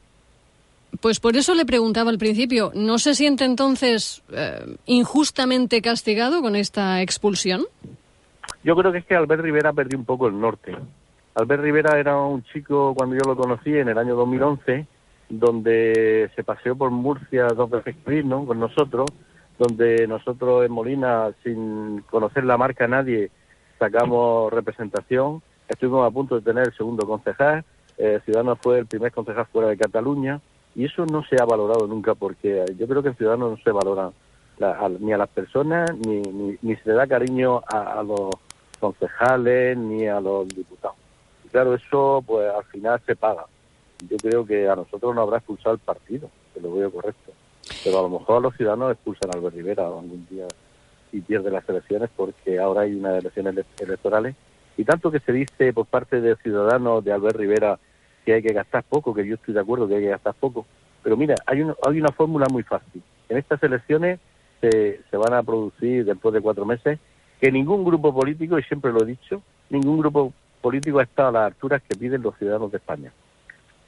Pues por eso le preguntaba al principio, ¿no se siente entonces eh, injustamente castigado con esta expulsión? Yo creo que es que Albert Rivera perdió un poco el norte. Albert Rivera era un chico, cuando yo lo conocí, en el año 2011, donde se paseó por Murcia dos veces ¿no? con nosotros, donde nosotros en Molina, sin conocer la marca a nadie, sacamos representación. Estuvimos a punto de tener el segundo concejal. Eh, Ciudadanos fue el primer concejal fuera de Cataluña. Y eso no se ha valorado nunca porque yo creo que en Ciudadanos no se valora ni a las personas ni, ni, se le da cariño a, los concejales ni a los diputados. Y claro, eso pues al final se paga. Yo creo que a nosotros nos habrá expulsado el partido, que lo veo correcto. Pero a lo mejor a los ciudadanos expulsan a Albert Rivera algún día y pierde las elecciones porque ahora hay unas elecciones electorales. Y tanto que se dice por parte de ciudadanos de Albert Rivera que hay que gastar poco, que yo estoy de acuerdo que hay que gastar poco. Pero mira, hay, hay una fórmula muy fácil. En estas elecciones se, se van a producir después de cuatro meses que ningún grupo político, y siempre lo he dicho, ningún grupo político ha estado a las alturas que piden los ciudadanos de España.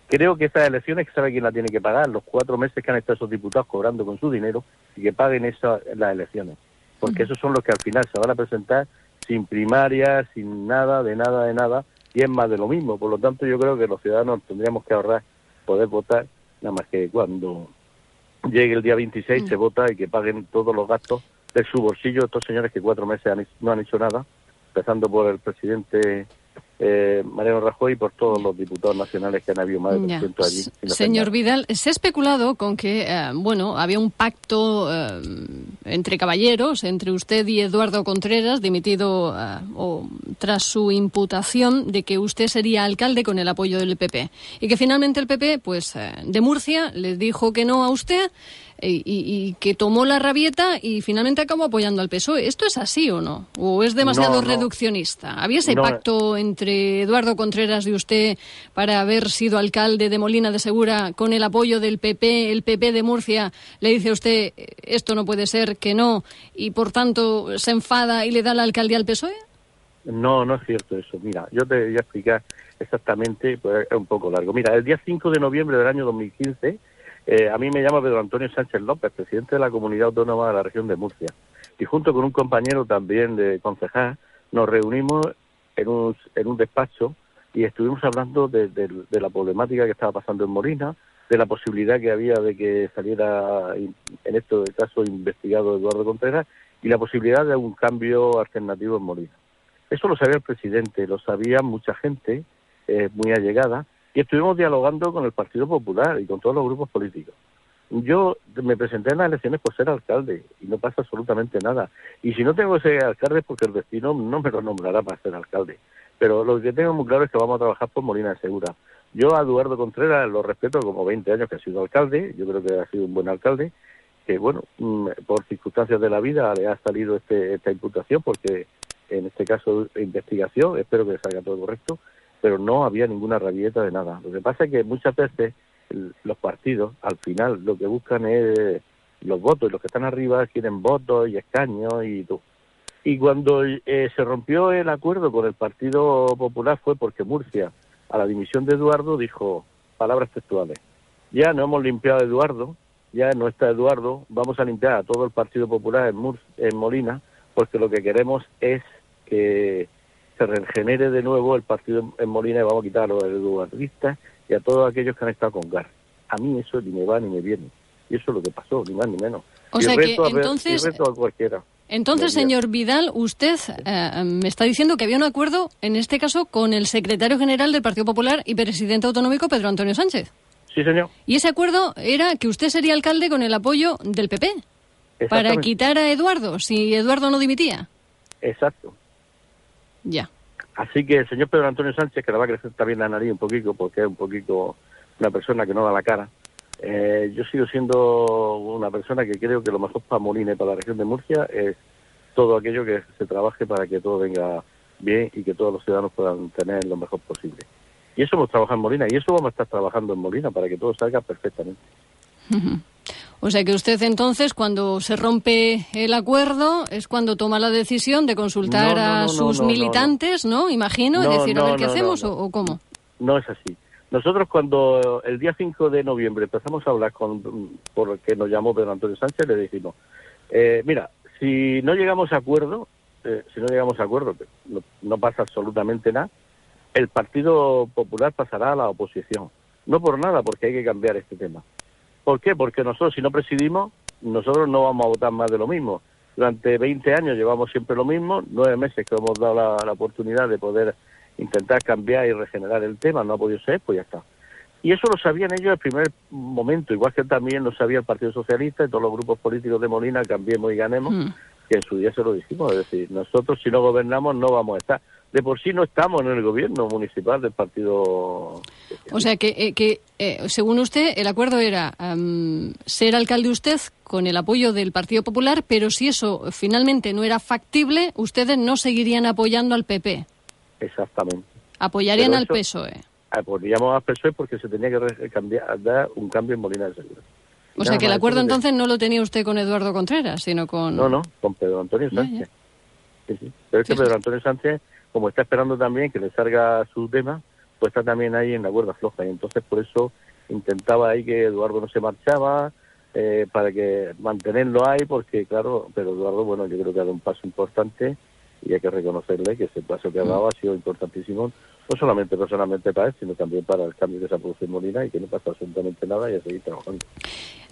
Creo que estas elecciones, que sabe quién la tiene que pagar, los cuatro meses que han estado esos diputados cobrando con su dinero y que paguen esas las elecciones. Porque esos son los que al final se van a presentar sin primarias, sin nada, de nada, de nada, y es más de lo mismo. Por lo tanto, yo creo que los ciudadanos tendríamos que ahorrar poder votar, nada más que cuando llegue el día 26 se vota y que paguen todos los gastos de su bolsillo estos señores que cuatro meses no han hecho nada, empezando por el presidente eh, Mariano Rajoy y por todos los diputados nacionales que han habido más de 300 allí. Señor Vidal, se ha especulado con que, eh, bueno, había un pacto eh, entre caballeros, entre usted y Eduardo Contreras, dimitido eh, o, tras su imputación de que usted sería alcalde con el apoyo del PP. Y que finalmente el PP, pues, de Murcia, le dijo que no a usted y, que tomó la rabieta y finalmente acabó apoyando al PSOE. ¿Esto es así o no? ¿O es demasiado reduccionista? ¿Había ese pacto entre Eduardo Contreras y usted para haber sido alcalde de Molina de Segura con el apoyo del PP? El PP de Murcia le dice a usted esto no puede ser, que no, y por tanto se enfada y le da la alcaldía al PSOE? No, no es cierto eso. Mira, yo te voy a explicar exactamente, pues es un poco largo. Mira, el día 5 de noviembre del año 2015 eh, a mí me llama Pedro Antonio Sánchez López, presidente de la Comunidad Autónoma de la región de Murcia. Y junto con un compañero también de concejal, nos reunimos en un, en un despacho y estuvimos hablando de, la problemática que estaba pasando en Molina, de la posibilidad que había de que saliera, en este caso, investigado Eduardo Contreras, y la posibilidad de un cambio alternativo en Molina. Eso lo sabía el presidente, lo sabía mucha gente eh, muy allegada, y estuvimos dialogando con el Partido Popular y con todos los grupos políticos. Yo me presenté en las elecciones por ser alcalde y no pasa absolutamente nada. Y si no tengo ese alcalde es porque el destino no me lo nombrará para ser alcalde. Pero lo que tengo muy claro es que vamos a trabajar por Molina Segura. Yo a Eduardo Contreras lo respeto como 20 años que ha sido alcalde, yo creo que ha sido un buen alcalde, que bueno, mm, por circunstancias de la vida le ha salido este, esta imputación porque en este caso investigación, espero que salga todo correcto, pero no había ninguna rabieta de nada. Lo que pasa es que muchas veces los partidos, al final, lo que buscan es los votos, y los que están arriba quieren votos y escaños y todo. Y cuando eh, se rompió el acuerdo con el Partido Popular fue porque Murcia, a la dimisión de Eduardo, dijo palabras textuales. Ya no hemos limpiado a Eduardo, ya no está Eduardo, vamos a limpiar a todo el Partido Popular en, en Molina, porque lo que queremos es que se regenere de nuevo el partido en Molina y vamos a quitar a los eduardistas y a todos aquellos que han estado con GAR. A mí eso ni me va ni me viene. Y eso es lo que pasó, ni más ni menos. O sea que entonces... cualquiera. Entonces, señor Vidal, usted eh, me está diciendo que había un acuerdo, en este caso, con el secretario general del Partido Popular y presidente autonómico, Pedro Antonio Sánchez. Sí, señor. Y ese acuerdo era que usted sería alcalde con el apoyo del PP para quitar a Eduardo, si Eduardo no dimitía. Exacto. Ya. Así que el señor Pedro Antonio Sánchez, que le va a crecer también la nariz un poquito, porque es un poquito una persona que no da la cara, eh, yo sigo siendo una persona que creo que lo mejor para Molina y para la región de Murcia es todo aquello que se trabaje para que todo venga bien y que todos los ciudadanos puedan tener lo mejor posible. Y eso hemos trabajado en Molina y eso vamos a estar trabajando en Molina para que todo salga perfectamente. O sea que usted entonces, cuando se rompe el acuerdo, es cuando toma la decisión de consultar a sus militantes, ¿no? Imagino, y decir, a ver qué hacemos o, cómo. No es así. Nosotros cuando el día 5 de noviembre empezamos a hablar con, por que nos llamó Pedro Antonio Sánchez, le dijimos, eh, mira, si no llegamos a acuerdo, eh, si no llegamos a acuerdo, no, no pasa absolutamente nada, el Partido Popular pasará a la oposición. No por nada, porque hay que cambiar este tema. ¿Por qué? Porque nosotros, si no presidimos, nosotros no vamos a votar más de lo mismo. Durante 20 años llevamos siempre lo mismo, nueve meses que hemos dado la, oportunidad de poder intentar cambiar y regenerar el tema, no ha podido ser, pues ya está. Y eso lo sabían ellos el primer momento, igual que también lo sabía el Partido Socialista y todos los grupos políticos de Molina, cambiemos y ganemos, mm. que en su día se lo dijimos, es decir, nosotros si no gobernamos no vamos a estar de por sí no estamos en el gobierno municipal del partido. O sea que, eh, que eh, según usted, el acuerdo era ser alcalde usted con el apoyo del Partido Popular, pero si eso finalmente no era factible, ustedes no seguirían apoyando al PP. Exactamente. Apoyarían al PSOE. Apoyaríamos al PSOE porque se tenía que cambiar, dar un cambio en Molina de Segura. O sea que el acuerdo entonces no lo tenía usted con Eduardo Contreras, sino con... No, no, con Pedro Antonio Sánchez. Pero es que Pedro Antonio Sánchez como está esperando también que le salga su tema, pues está también ahí en la cuerda floja. Y entonces por eso intentaba ahí que Eduardo no se marchaba, eh, para que mantenerlo ahí, porque claro, pero Eduardo, bueno, yo creo que ha dado un paso importante y hay que reconocerle que ese paso que ha dado ha sido importantísimo, no solamente personalmente para él, sino también para el cambio que se ha producido en Molina y que no pasa absolutamente nada y a seguir trabajando.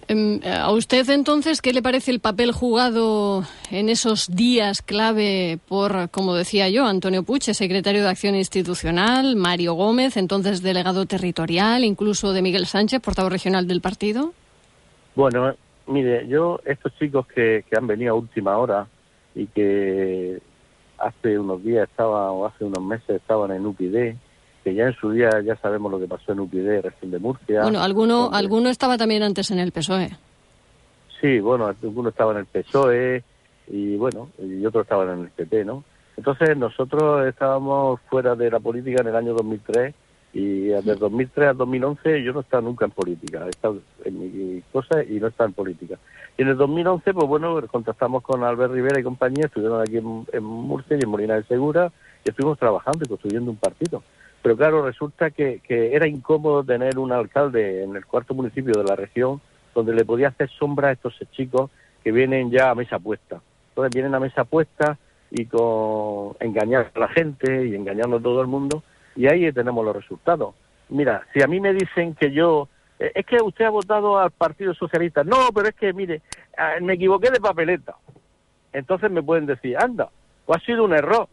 Em, ¿A usted entonces qué le parece el papel jugado en esos días clave por, como decía yo, Antonio Puche, secretario de Acción Institucional, Mario Gómez, entonces delegado territorial, incluso de Miguel Sánchez, portavoz regional del partido? Bueno, mire, yo, estos chicos que, que han venido a última hora y que hace unos días estaban, o hace unos meses estaban en UPyD, que ya en su día ya sabemos lo que pasó en UPyD, región de Murcia. Bueno, alguno, alguno estaba también antes en el PSOE. Sí, bueno, alguno estaba en el PSOE y bueno, y otros estaban en el PP, ¿no? Entonces nosotros estábamos fuera de la política en el año 2003 y desde 2003 a 2011 yo no estaba nunca en política, he estado en mi cosa y no estaba en política. Y en el 2011, pues bueno, contactamos con Albert Rivera y compañía, estuvieron aquí en, Murcia y en Molina de Segura y estuvimos trabajando y construyendo un partido. Pero claro, resulta que, que era incómodo tener un alcalde en el cuarto municipio de la región donde le podía hacer sombra a estos chicos que vienen ya a mesa puesta. Entonces vienen a mesa puesta y con engañar a la gente y engañando a todo el mundo y ahí tenemos los resultados. Mira, si a mí me dicen que yo eh, es que usted ha votado al Partido Socialista, no, pero es que mire, ah, me equivoqué de papeleta. Entonces me pueden decir, anda, pues ha sido un error.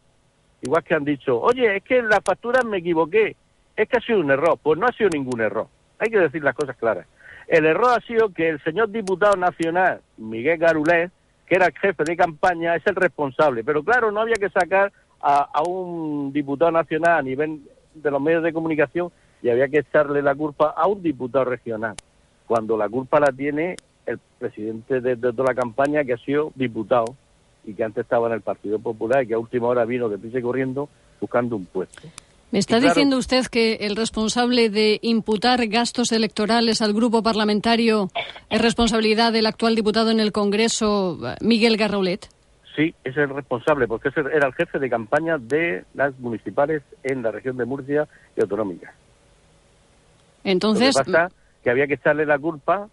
Igual que han dicho, oye, es que en las facturas me equivoqué, es que ha sido un error. Pues no ha sido ningún error. Hay que decir las cosas claras. El error ha sido que el señor diputado nacional, Miguel Garulés, que era el jefe de campaña, es el responsable. Pero claro, no había que sacar a, un diputado nacional a nivel de los medios de comunicación y había que echarle la culpa a un diputado regional, cuando la culpa la tiene el presidente de, toda la campaña que ha sido diputado y que antes estaba en el Partido Popular y que a última hora vino de prisa y corriendo buscando un puesto. ¿Me está diciendo usted que el responsable de imputar gastos electorales al grupo parlamentario es responsabilidad del actual diputado en el Congreso, Miguel Garraulet? Sí, es el responsable, porque ese era el jefe de campaña de las municipales en la región de Murcia y autonómica. Entonces. Lo que pasa que había que echarle la culpa,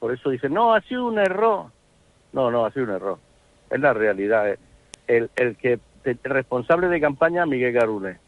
por eso dicen, no, ha sido un error. No, no, ha sido un error. Es la realidad. El, el que el responsable de campaña, Miguel Garunes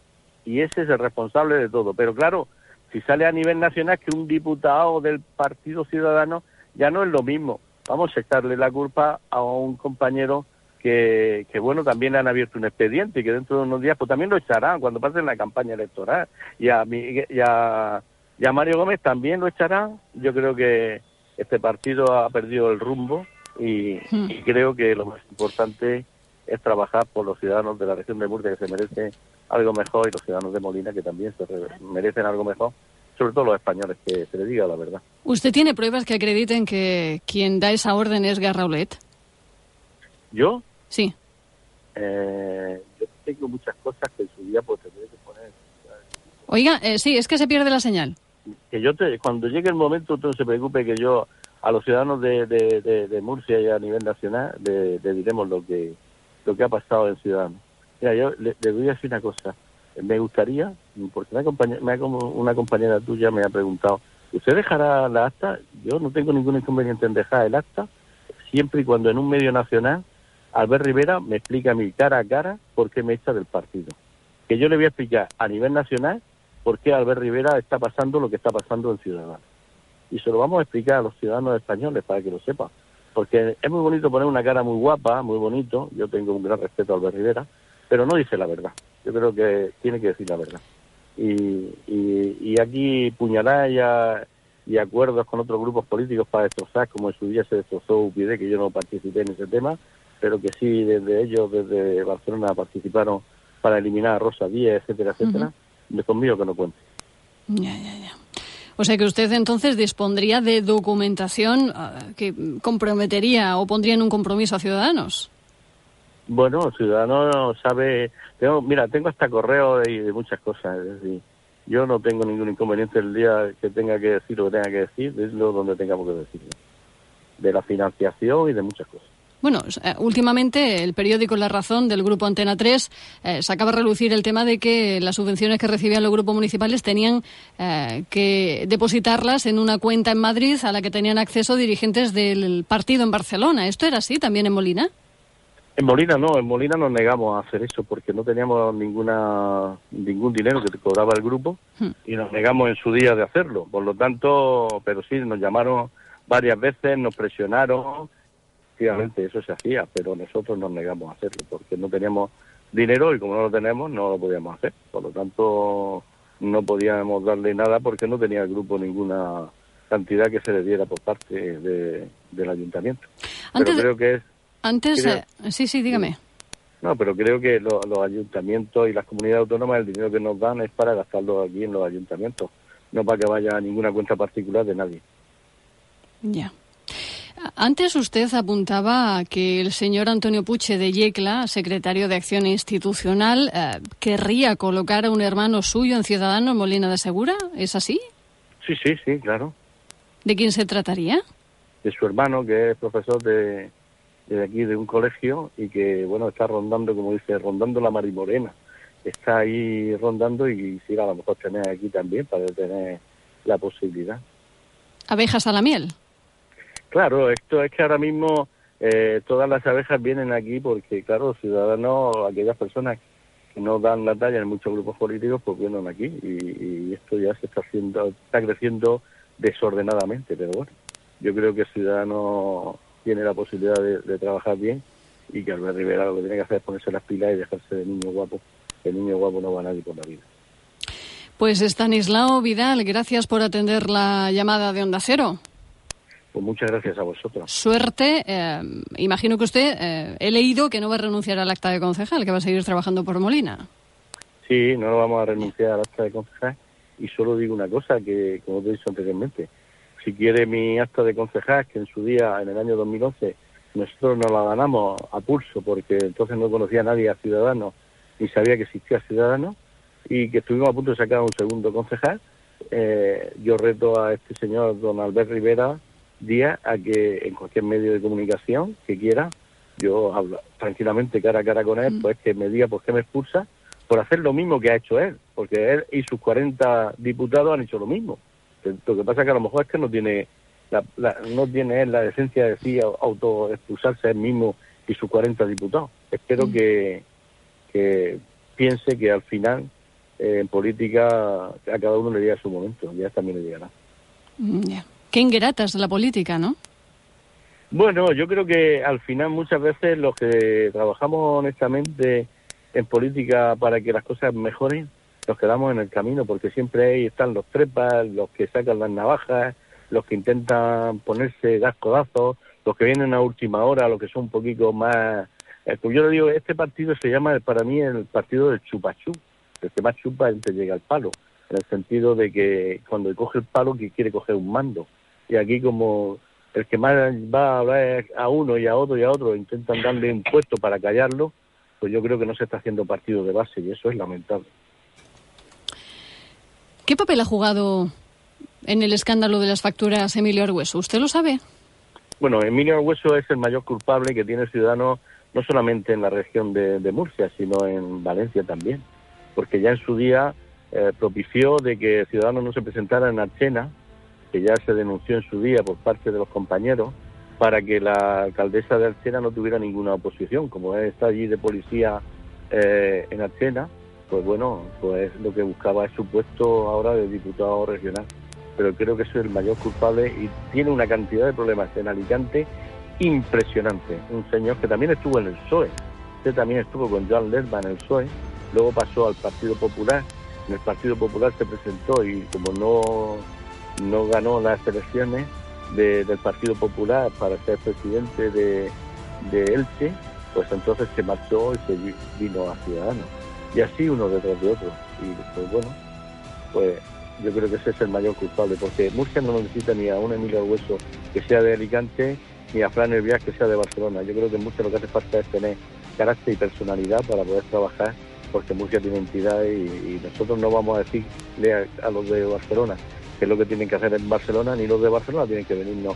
y ese es el responsable de todo. Pero claro, si sale a nivel nacional que un diputado del Partido Ciudadano ya no es lo mismo. Vamos a echarle la culpa a un compañero que, que bueno, también han abierto un expediente y que dentro de unos días pues también lo echarán cuando pasen la campaña electoral. Y a, y a, y a Mario Gómez también lo echarán. Yo creo que este partido ha perdido el rumbo y, hmm. y creo que lo más importante es trabajar por los ciudadanos de la región de Murcia que se merecen algo mejor y los ciudadanos de Molina que también se merecen algo mejor, sobre todo los españoles, que se les diga la verdad. ¿Usted tiene pruebas que acrediten que quien da esa orden es Garraulet? ¿Yo? Sí. Eh, yo tengo muchas cosas que en su día pues tendré que poner. Oiga, eh, sí, es que se pierde la señal. Que yo te, cuando llegue el momento, no se preocupe que yo a los ciudadanos de, de, Murcia y a nivel nacional le, le diremos lo que lo que ha pasado en Ciudadanos. Mira, yo le, voy a decir una cosa. Me gustaría, porque una, una compañera tuya me ha preguntado, ¿usted dejará la acta? Yo no tengo ningún inconveniente en dejar el acta, siempre y cuando en un medio nacional Albert Rivera me explica a mí cara a cara por qué me echa del partido. Que yo le voy a explicar a nivel nacional por qué Albert Rivera está pasando lo que está pasando en Ciudadanos. Y se lo vamos a explicar a los ciudadanos españoles para que lo sepan. Porque es muy bonito poner una cara muy guapa, muy bonito. Yo tengo un gran respeto a Albert Rivera pero no dice la verdad. Yo creo que tiene que decir la verdad. Y, y, aquí puñaladas y acuerdos con otros grupos políticos para destrozar, como en su día se destrozó UPyD, que yo no participé en ese tema, pero que sí desde ellos, desde Barcelona, participaron para eliminar a Rosa Díez, etcétera, etcétera, me conmigo que no cuente. Ya, ya, ya. O sea que usted entonces dispondría de documentación ah, que comprometería o pondría en un compromiso a ciudadanos. Bueno, Ciudadano sabe, tengo, mira, tengo hasta correo de, de muchas cosas, es decir, yo no tengo ningún inconveniente el día que tenga que decir lo que tenga que decir, lo donde tengamos que decirlo, de la financiación y de muchas cosas. Bueno, eh, últimamente el periódico La Razón del Grupo Antena 3 eh, sacaba a relucir el tema de que las subvenciones que recibían los grupos municipales tenían eh, que depositarlas en una cuenta en Madrid a la que tenían acceso dirigentes del partido en Barcelona. ¿Esto era así también en Molina? En Molina no, en Molina nos negamos a hacer eso porque no teníamos ninguna ningún dinero que cobraba el grupo hmm. y nos negamos en su día de hacerlo. Por lo tanto, pero sí, nos llamaron varias veces, nos presionaron, efectivamente eso se hacía, pero nosotros nos negamos a hacerlo porque no teníamos dinero y como no lo tenemos no lo podíamos hacer. Por lo tanto, no podíamos darle nada porque no tenía el grupo ninguna cantidad que se le diera por parte de, del ayuntamiento. Antes, pero creo que es... Antes, creo- eh, sí, sí, dígame. no, pero creo que lo- los ayuntamientos y las comunidades autónomas el dinero que nos dan es para gastarlo aquí en los ayuntamientos, no para que vaya a ninguna cuenta particular de nadie. Ya. Antes usted apuntaba a que el señor Antonio Puche de Yecla, secretario de Acción Institucional, eh, querría colocar a un hermano suyo en Ciudadanos Molina de Segura. ¿Es así? Sí, sí, sí, claro. ¿De quién se trataría? De su hermano, que es profesor de, de aquí, de un colegio, y que, bueno, está rondando, como dice, rondando la marimorena. Está ahí rondando y quisiera a lo mejor tener aquí también para tener la posibilidad. Abejas a la miel. Claro, esto es que ahora mismo eh, todas las abejas vienen aquí porque, claro, ciudadanos, aquellas personas que no dan la talla en muchos grupos políticos, pues vienen aquí y, y esto ya se está haciendo, está creciendo desordenadamente, pero bueno, yo creo que el ciudadano tiene la posibilidad de, de trabajar bien y que Albert Rivera lo que tiene que hacer es ponerse las pilas y dejarse de niño guapo. El niño guapo no va a nadie por la vida. Pues Estanislao Vidal, gracias por atender la llamada de Onda Cero. Pues muchas gracias a vosotros. Suerte. eh, imagino que usted, eh, he leído que no va a renunciar al acta de concejal, que va a seguir trabajando por Molina. Sí, no vamos a renunciar al acta de concejal y solo digo una cosa que, como te he dicho anteriormente, si quiere mi acta de concejal, que en su día, en el año 2011, nosotros nos la ganamos a pulso porque entonces no conocía a nadie a Ciudadanos ni sabía que existía Ciudadanos y que estuvimos a punto de sacar un segundo concejal, eh, yo reto a este señor, don Albert Rivera Díaz, a que en cualquier medio de comunicación que quiera, yo hablo tranquilamente cara a cara con él, pues que me diga por qué me expulsa por hacer lo mismo que ha hecho él, porque él y sus 40 diputados han hecho lo mismo. Lo que pasa es que a lo mejor es que no tiene la, la- no tiene él la decencia de decir autoexpulsarse él mismo y sus 40 diputados. Espero que, que piense que al final eh, en política a cada uno le llega su momento, ya también le llegará. Mm, ya. Qué ingratas la política, ¿no? Bueno, yo creo que al final muchas veces los que trabajamos honestamente en política para que las cosas mejoren, nos quedamos en el camino porque siempre ahí están los trepas, los que sacan las navajas, los que intentan ponerse gas codazos, los que vienen a última hora, los que son un poquito más... eh, pues yo le digo, este partido se llama para mí el partido del chupachú, el que más chupa es el que llega al palo, en el sentido de que cuando coge el palo que quiere coger un mando. Y aquí como el que más va a hablar a uno y a otro y a otro, intentan darle un puesto para callarlo, pues yo creo que no se está haciendo partido de base y eso es lamentable. ¿Qué papel ha jugado en el escándalo de las facturas Emilio Argueso? ¿Usted lo sabe? Bueno, Emilio Hueso es el mayor culpable que tiene Ciudadanos no solamente en la región de, de Murcia, sino en Valencia también, porque ya en su día eh, propició de que Ciudadanos no se presentara en Archena, que ya se denunció en su día por parte de los compañeros, para que la alcaldesa de Archena no tuviera ninguna oposición. Como está allí de policía eh, en Archena, pues bueno, pues lo que buscaba es su puesto ahora de diputado regional. Pero creo que es el mayor culpable y tiene una cantidad de problemas en Alicante impresionante. Un señor que también estuvo en el PSOE, usted también estuvo con Joan Lerma en el PSOE, luego pasó al Partido Popular, en el Partido Popular se presentó y como no, no ganó las elecciones de- del Partido Popular para ser presidente de, Elche, pues entonces se marchó y se vi- vino a Ciudadanos. Y así uno detrás de otro. Y pues bueno, pues yo creo que ese es el mayor culpable, porque Murcia no necesita ni a un Emilio Hueso que sea de Alicante, ni a Fran Elvias que sea de Barcelona. Yo creo que en Murcia lo que hace falta es tener carácter y personalidad para poder trabajar, porque Murcia tiene entidad y, y nosotros no vamos a decirle a, a los de Barcelona que es lo que tienen que hacer en Barcelona, ni los de Barcelona tienen que venirnos,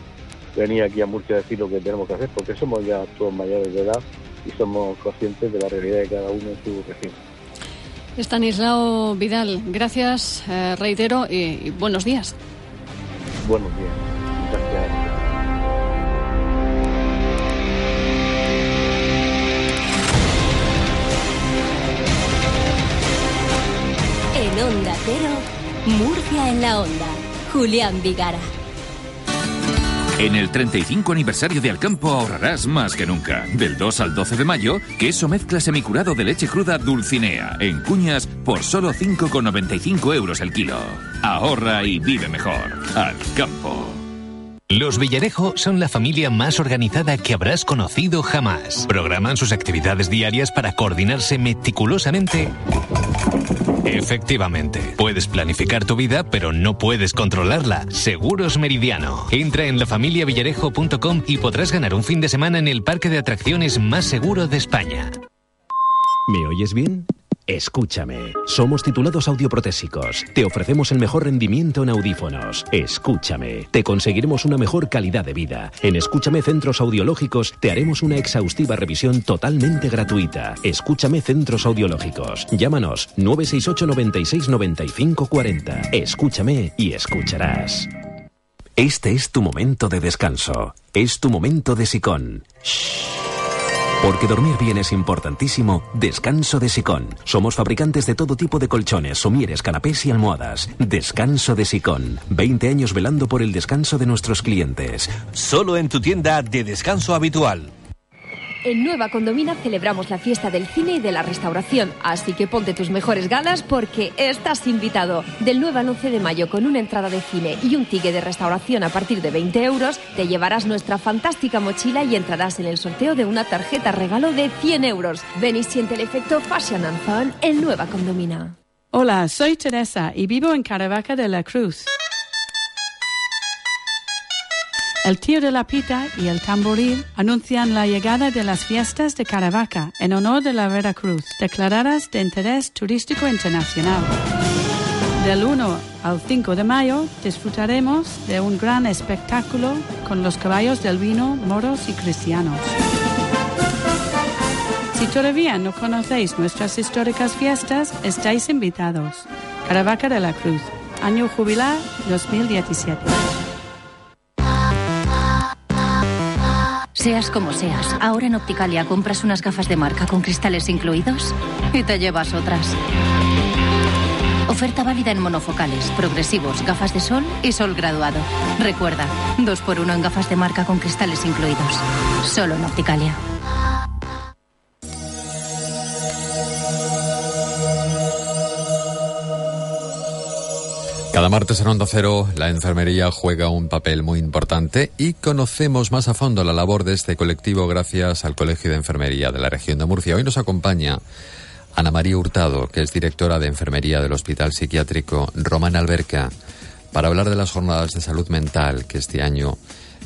venir aquí a Murcia a decir lo que tenemos que hacer, porque somos ya todos mayores de edad y somos conscientes de la realidad de cada uno en su región. Estanislao Vidal, gracias, eh, reitero, y, y buenos días. Buenos días. Gracias. En Onda Cero, Murcia en la Onda. Julián Vigara. En el 35 aniversario de Alcampo ahorrarás más que nunca. Del 2 al 12 de mayo, queso mezcla semicurado de leche cruda Dulcinea. En cuñas por solo 5,95 euros el kilo. Ahorra y vive mejor. Alcampo. Los Villarejo son la familia más organizada que habrás conocido jamás. Programan sus actividades diarias para coordinarse meticulosamente. Efectivamente, puedes planificar tu vida, pero no puedes controlarla. Seguros Meridiano. Entra en lafamiliavillarejo.com y podrás ganar un fin de semana en el parque de atracciones más seguro de España. ¿Me oyes bien? Escúchame. Somos titulados audioprotésicos. Te ofrecemos el mejor rendimiento en audífonos. Escúchame. Te conseguiremos una mejor calidad de vida. En Escúchame Centros Audiológicos te haremos una exhaustiva revisión totalmente gratuita. Escúchame Centros Audiológicos. Llámanos 968 96 95 40. Escúchame y escucharás. Este es tu momento de descanso. Es tu momento de sicón. Porque dormir bien es importantísimo, descanso de Sicón. Somos fabricantes de todo tipo de colchones, somieres, canapés y almohadas. Descanso de Sicón. 20 años velando por el descanso de nuestros clientes. Solo en tu tienda de descanso habitual. En Nueva Condomina celebramos la fiesta del cine y de la restauración, así que ponte tus mejores galas porque estás invitado. Del 9 al 11 de mayo, con una entrada de cine y un ticket de restauración a partir de 20 euros, te llevarás nuestra fantástica mochila y entrarás en el sorteo de una tarjeta regalo de 100 euros. Ven y siente el efecto Fashion and Fun en Nueva Condomina. Hola, soy Teresa y vivo en Caravaca de la Cruz. El tío de la pita y el tamboril anuncian la llegada de las fiestas de Caravaca en honor de la Veracruz, declaradas de interés turístico internacional. Del 1 al 5 de mayo disfrutaremos de un gran espectáculo con los caballos del vino, moros y cristianos. Si todavía no conocéis nuestras históricas fiestas, estáis invitados. Caravaca de la Cruz, año jubilar 2017. Seas como seas, ahora en Opticalia compras unas gafas de marca con cristales incluidos y te llevas otras. Oferta válida en monofocales, progresivos, gafas de sol y sol graduado. Recuerda, dos por uno en gafas de marca con cristales incluidos. Solo en Opticalia. Cada martes en Onda Cero, la enfermería juega un papel muy importante y conocemos más a fondo la labor de este colectivo gracias al Colegio de Enfermería de la región de Murcia. Hoy nos acompaña Ana María Hurtado, que es directora de enfermería del Hospital Psiquiátrico Román Alberca, para hablar de las jornadas de salud mental que este año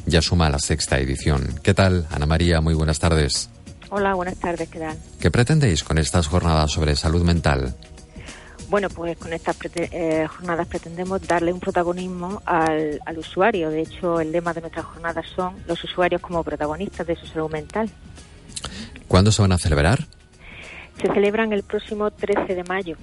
ya suma la sexta edición. ¿Qué tal, Ana María? Muy buenas tardes. Hola, buenas tardes, ¿qué tal? ¿Qué pretendéis con estas jornadas sobre salud mental? Bueno, pues con estas eh, jornadas pretendemos darle un protagonismo al, al, usuario. De hecho, el lema de nuestras jornadas son los usuarios como protagonistas de su salud mental. ¿Cuándo se van a celebrar? Se celebran el próximo 13 de mayo,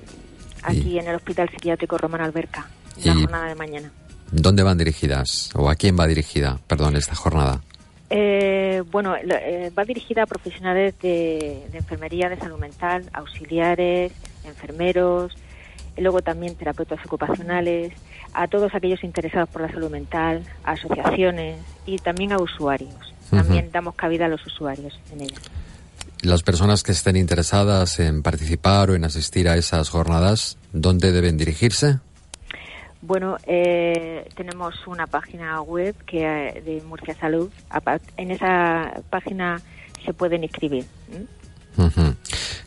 aquí en el Hospital Psiquiátrico Román Alberca, la jornada de mañana. ¿Dónde van dirigidas o a quién va dirigida, perdón, esta jornada? Eh, bueno, eh, va dirigida a profesionales de, de enfermería, de salud mental, auxiliares, enfermeros, luego también terapeutas ocupacionales, a todos aquellos interesados por la salud mental, a asociaciones y también a usuarios. También damos cabida a los usuarios en ella. Las personas que estén interesadas en participar o en asistir a esas jornadas, ¿dónde deben dirigirse? Bueno, eh, tenemos una página web que eh, de Murcia Salud. En esa página se pueden inscribir.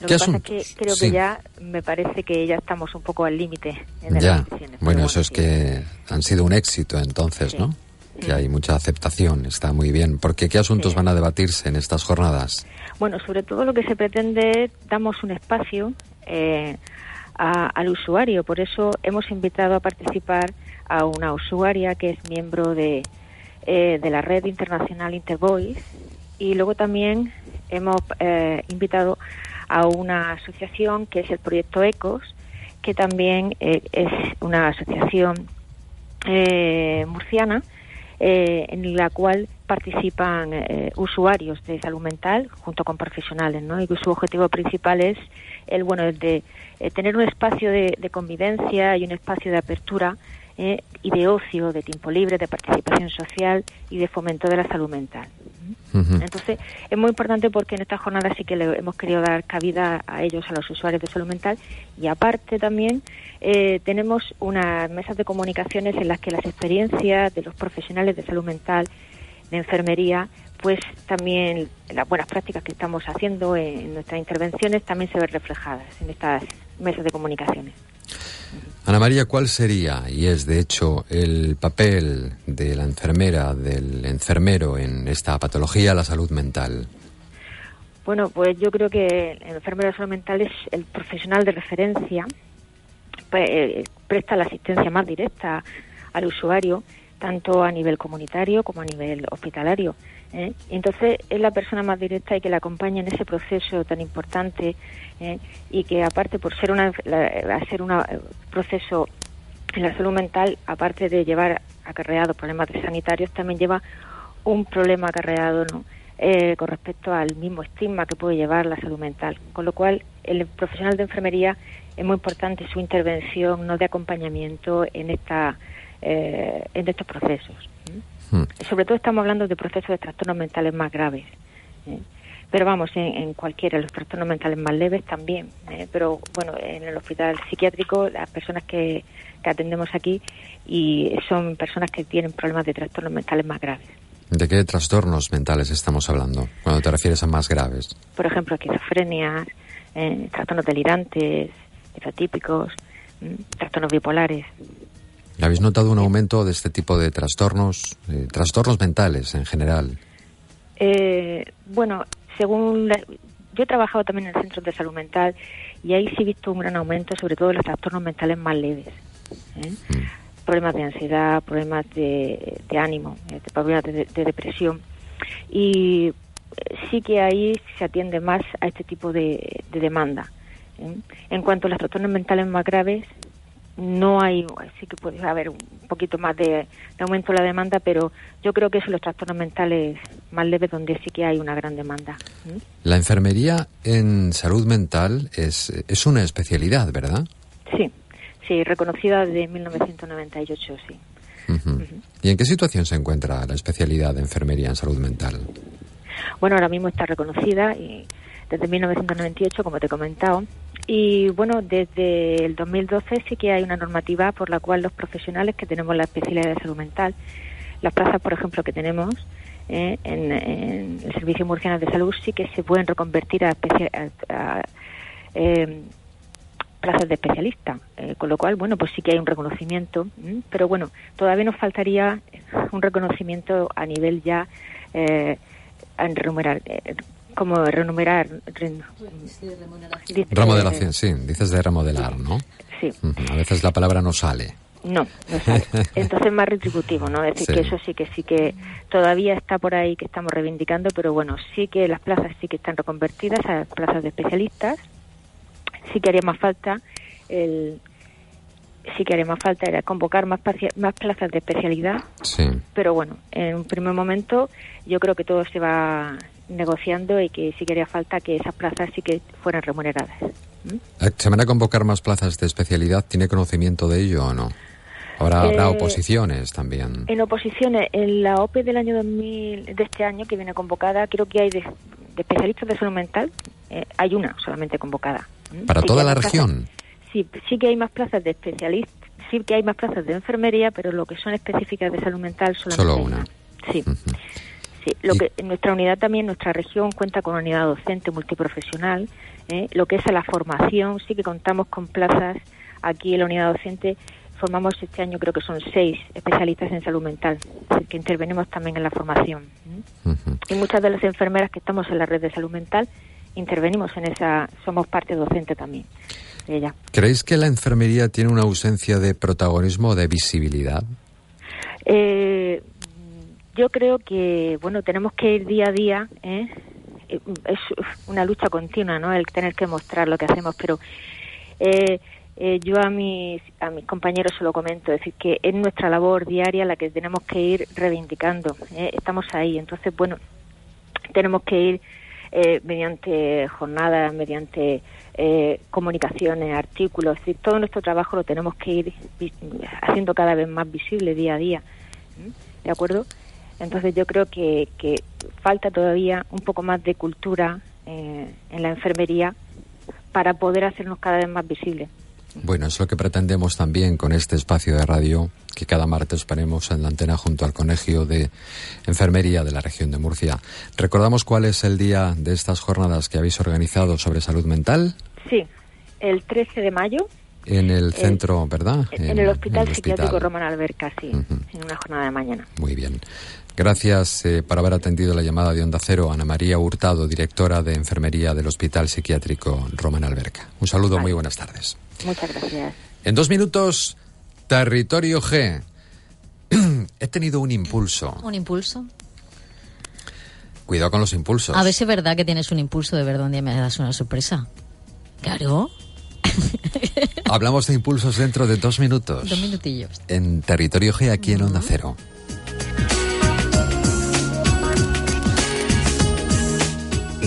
Lo que pasa es que creo que ya me parece que ya estamos un poco al límite ya. Bueno, eso es que han sido un éxito entonces, ¿no? Que hay mucha aceptación, está muy bien. Porque ¿qué asuntos van a debatirse en estas jornadas? Bueno, sobre todo lo que se pretende, damos un espacio eh, al usuario. Por eso hemos invitado a participar a una usuaria que es miembro de, eh, de la red internacional Intervoice y luego también hemos eh, invitado a una asociación que es el proyecto ECOS, que también eh, es una asociación eh, murciana eh, en la cual participan usuarios de salud mental junto con profesionales. Y su objetivo principal es el bueno de tener un espacio de, convivencia y un espacio de apertura eh, y de ocio, de tiempo libre, de participación social y de fomento de la salud mental. Entonces, es muy importante porque en esta jornada sí que le hemos querido dar cabida a ellos, a los usuarios de salud mental, y aparte también eh, tenemos unas mesas de comunicaciones en las que las experiencias de los profesionales de salud mental, de enfermería, pues también las buenas prácticas que estamos haciendo en nuestras intervenciones también se ven reflejadas en estas mesas de comunicaciones. Ana María, ¿cuál sería, y es de hecho, el papel de la enfermera, del enfermero en esta patología, la salud mental? Bueno, pues yo creo que el enfermero de salud mental es el profesional de referencia, pues, eh, presta la asistencia más directa al usuario, tanto a nivel comunitario como a nivel hospitalario. ¿Eh? Entonces es la persona más directa y que la acompaña en ese proceso tan importante ¿eh? y que aparte por ser una, ser un proceso en la salud mental, aparte de llevar acarreado problemas sanitarios, también lleva un problema acarreado ¿no? Eh, con respecto al mismo estigma que puede llevar la salud mental. Con lo cual, el profesional de enfermería es muy importante su intervención, no de acompañamiento en esta en estos procesos. Hmm. Sobre todo estamos hablando de procesos de trastornos mentales más graves. ¿eh? Pero vamos, en, cualquiera, los trastornos mentales más leves también. ¿eh? Pero bueno, en el hospital psiquiátrico, las personas que, atendemos aquí y son personas que tienen problemas de trastornos mentales más graves. ¿De qué trastornos mentales estamos hablando cuando te refieres a más graves? Por ejemplo, esquizofrenia, eh, trastornos delirantes, atípicos, trastornos bipolares. ¿Habéis notado un aumento de este tipo de trastornos, eh, trastornos mentales en general? Eh, bueno, según yo he trabajado también en el centro de salud mental y ahí sí he visto un gran aumento, sobre todo de los trastornos mentales más leves. ¿eh? Mm. Problemas de ansiedad, problemas de, ánimo, problemas de, depresión. Y sí que ahí se atiende más a este tipo de, demanda. En cuanto a los trastornos mentales más graves, no hay, sí que puede haber un poquito más de, aumento de la demanda, pero yo creo que son los trastornos mentales más leves donde sí que hay una gran demanda. La enfermería en salud mental es, es una especialidad, ¿verdad? Sí, sí, reconocida desde 1998, sí. ¿Y en qué situación se encuentra la especialidad de enfermería en salud mental? Bueno, ahora mismo está reconocida y desde 1998, como te he comentado, y bueno, desde el 2012 sí que hay una normativa por la cual los profesionales que tenemos la especialidad de salud mental, las plazas, por ejemplo, que tenemos eh, en, el Servicio Murciano de Salud, sí que se pueden reconvertir a, eh, plazas de especialista. Eh, con lo cual, bueno, pues sí que hay un reconocimiento, pero bueno, todavía nos faltaría un reconocimiento a nivel ya en remunerar, como renumerar. Remodelación, sí, dices de remodelar, ¿no? Sí. A veces la palabra no sale. No, no sale. Entonces es más retributivo, ¿no? Es decir, que eso sí que sí que todavía está por ahí que estamos reivindicando, pero bueno, sí que las plazas sí que están reconvertidas a plazas de especialistas. Sí que haría más falta el sí que haría más falta era convocar más, más plazas de especialidad. Sí. Pero bueno, en un primer momento yo creo que todo se va negociando y que sí que haría falta que esas plazas sí que fueran remuneradas. Eh, ¿Se van a convocar más plazas de especialidad? ¿Tiene conocimiento de ello o no? Ahora habrá eh, oposiciones también. En oposiciones, en la OPE del año 2000, de este año que viene convocada, creo que hay de, especialistas de salud mental, eh, hay una solamente convocada. ¿Para toda la región? sí, sí que hay más plazas de especialistas, sí que hay más plazas de enfermería, pero lo que son específicas de salud mental solamente Solo una. Sí. Sí, lo que en nuestra unidad también, nuestra región cuenta con una unidad docente multiprofesional. ¿eh? Lo que es a la formación, sí que contamos con plazas aquí en la unidad docente. Formamos este año, creo que son seis especialistas en salud mental, que intervenimos también en la formación. ¿eh? Y muchas de las enfermeras que estamos en la red de salud mental intervenimos en esa, somos parte docente también. De ella. ¿Creéis que la enfermería tiene una ausencia de protagonismo o de visibilidad? Eh, yo creo que, bueno, tenemos que ir día a día, ¿eh? es una lucha continua, ¿no? El tener que mostrar lo que hacemos, pero eh, eh, yo a mis, a mis compañeros se lo comento, es decir, que es nuestra labor diaria la que tenemos que ir reivindicando, estamos ahí, entonces, bueno, tenemos que ir eh, mediante jornadas, mediante eh, comunicaciones, artículos, es decir, todo nuestro trabajo lo tenemos que ir haciendo cada vez más visible día a día. ¿De acuerdo? Entonces yo creo que, que falta todavía un poco más de cultura eh, en la enfermería para poder hacernos cada vez más visibles. Bueno, es lo que pretendemos también con este espacio de radio que cada martes ponemos en la antena junto al Colegio de Enfermería de la región de Murcia. ¿Recordamos cuál es el día de estas jornadas que habéis organizado sobre salud mental? Sí, el 13 de mayo. En el centro, ¿verdad? En, el Hospital Psiquiátrico Roman Alberca, sí, en una jornada de mañana. Muy bien. Gracias eh, por haber atendido la llamada de Onda Cero, Ana María Hurtado, directora de Enfermería del Hospital Psiquiátrico Roman Alberca. Un saludo, muy buenas tardes. Muchas gracias. En dos minutos, Territorio G. He tenido un impulso. ¿Un impulso? Cuidado con los impulsos. A ver si es verdad que tienes un impulso, de verdad, un día me das una sorpresa. Claro. Hablamos de impulsos dentro de dos minutos. Dos minutillos. En Territorio G, aquí en Onda Cero.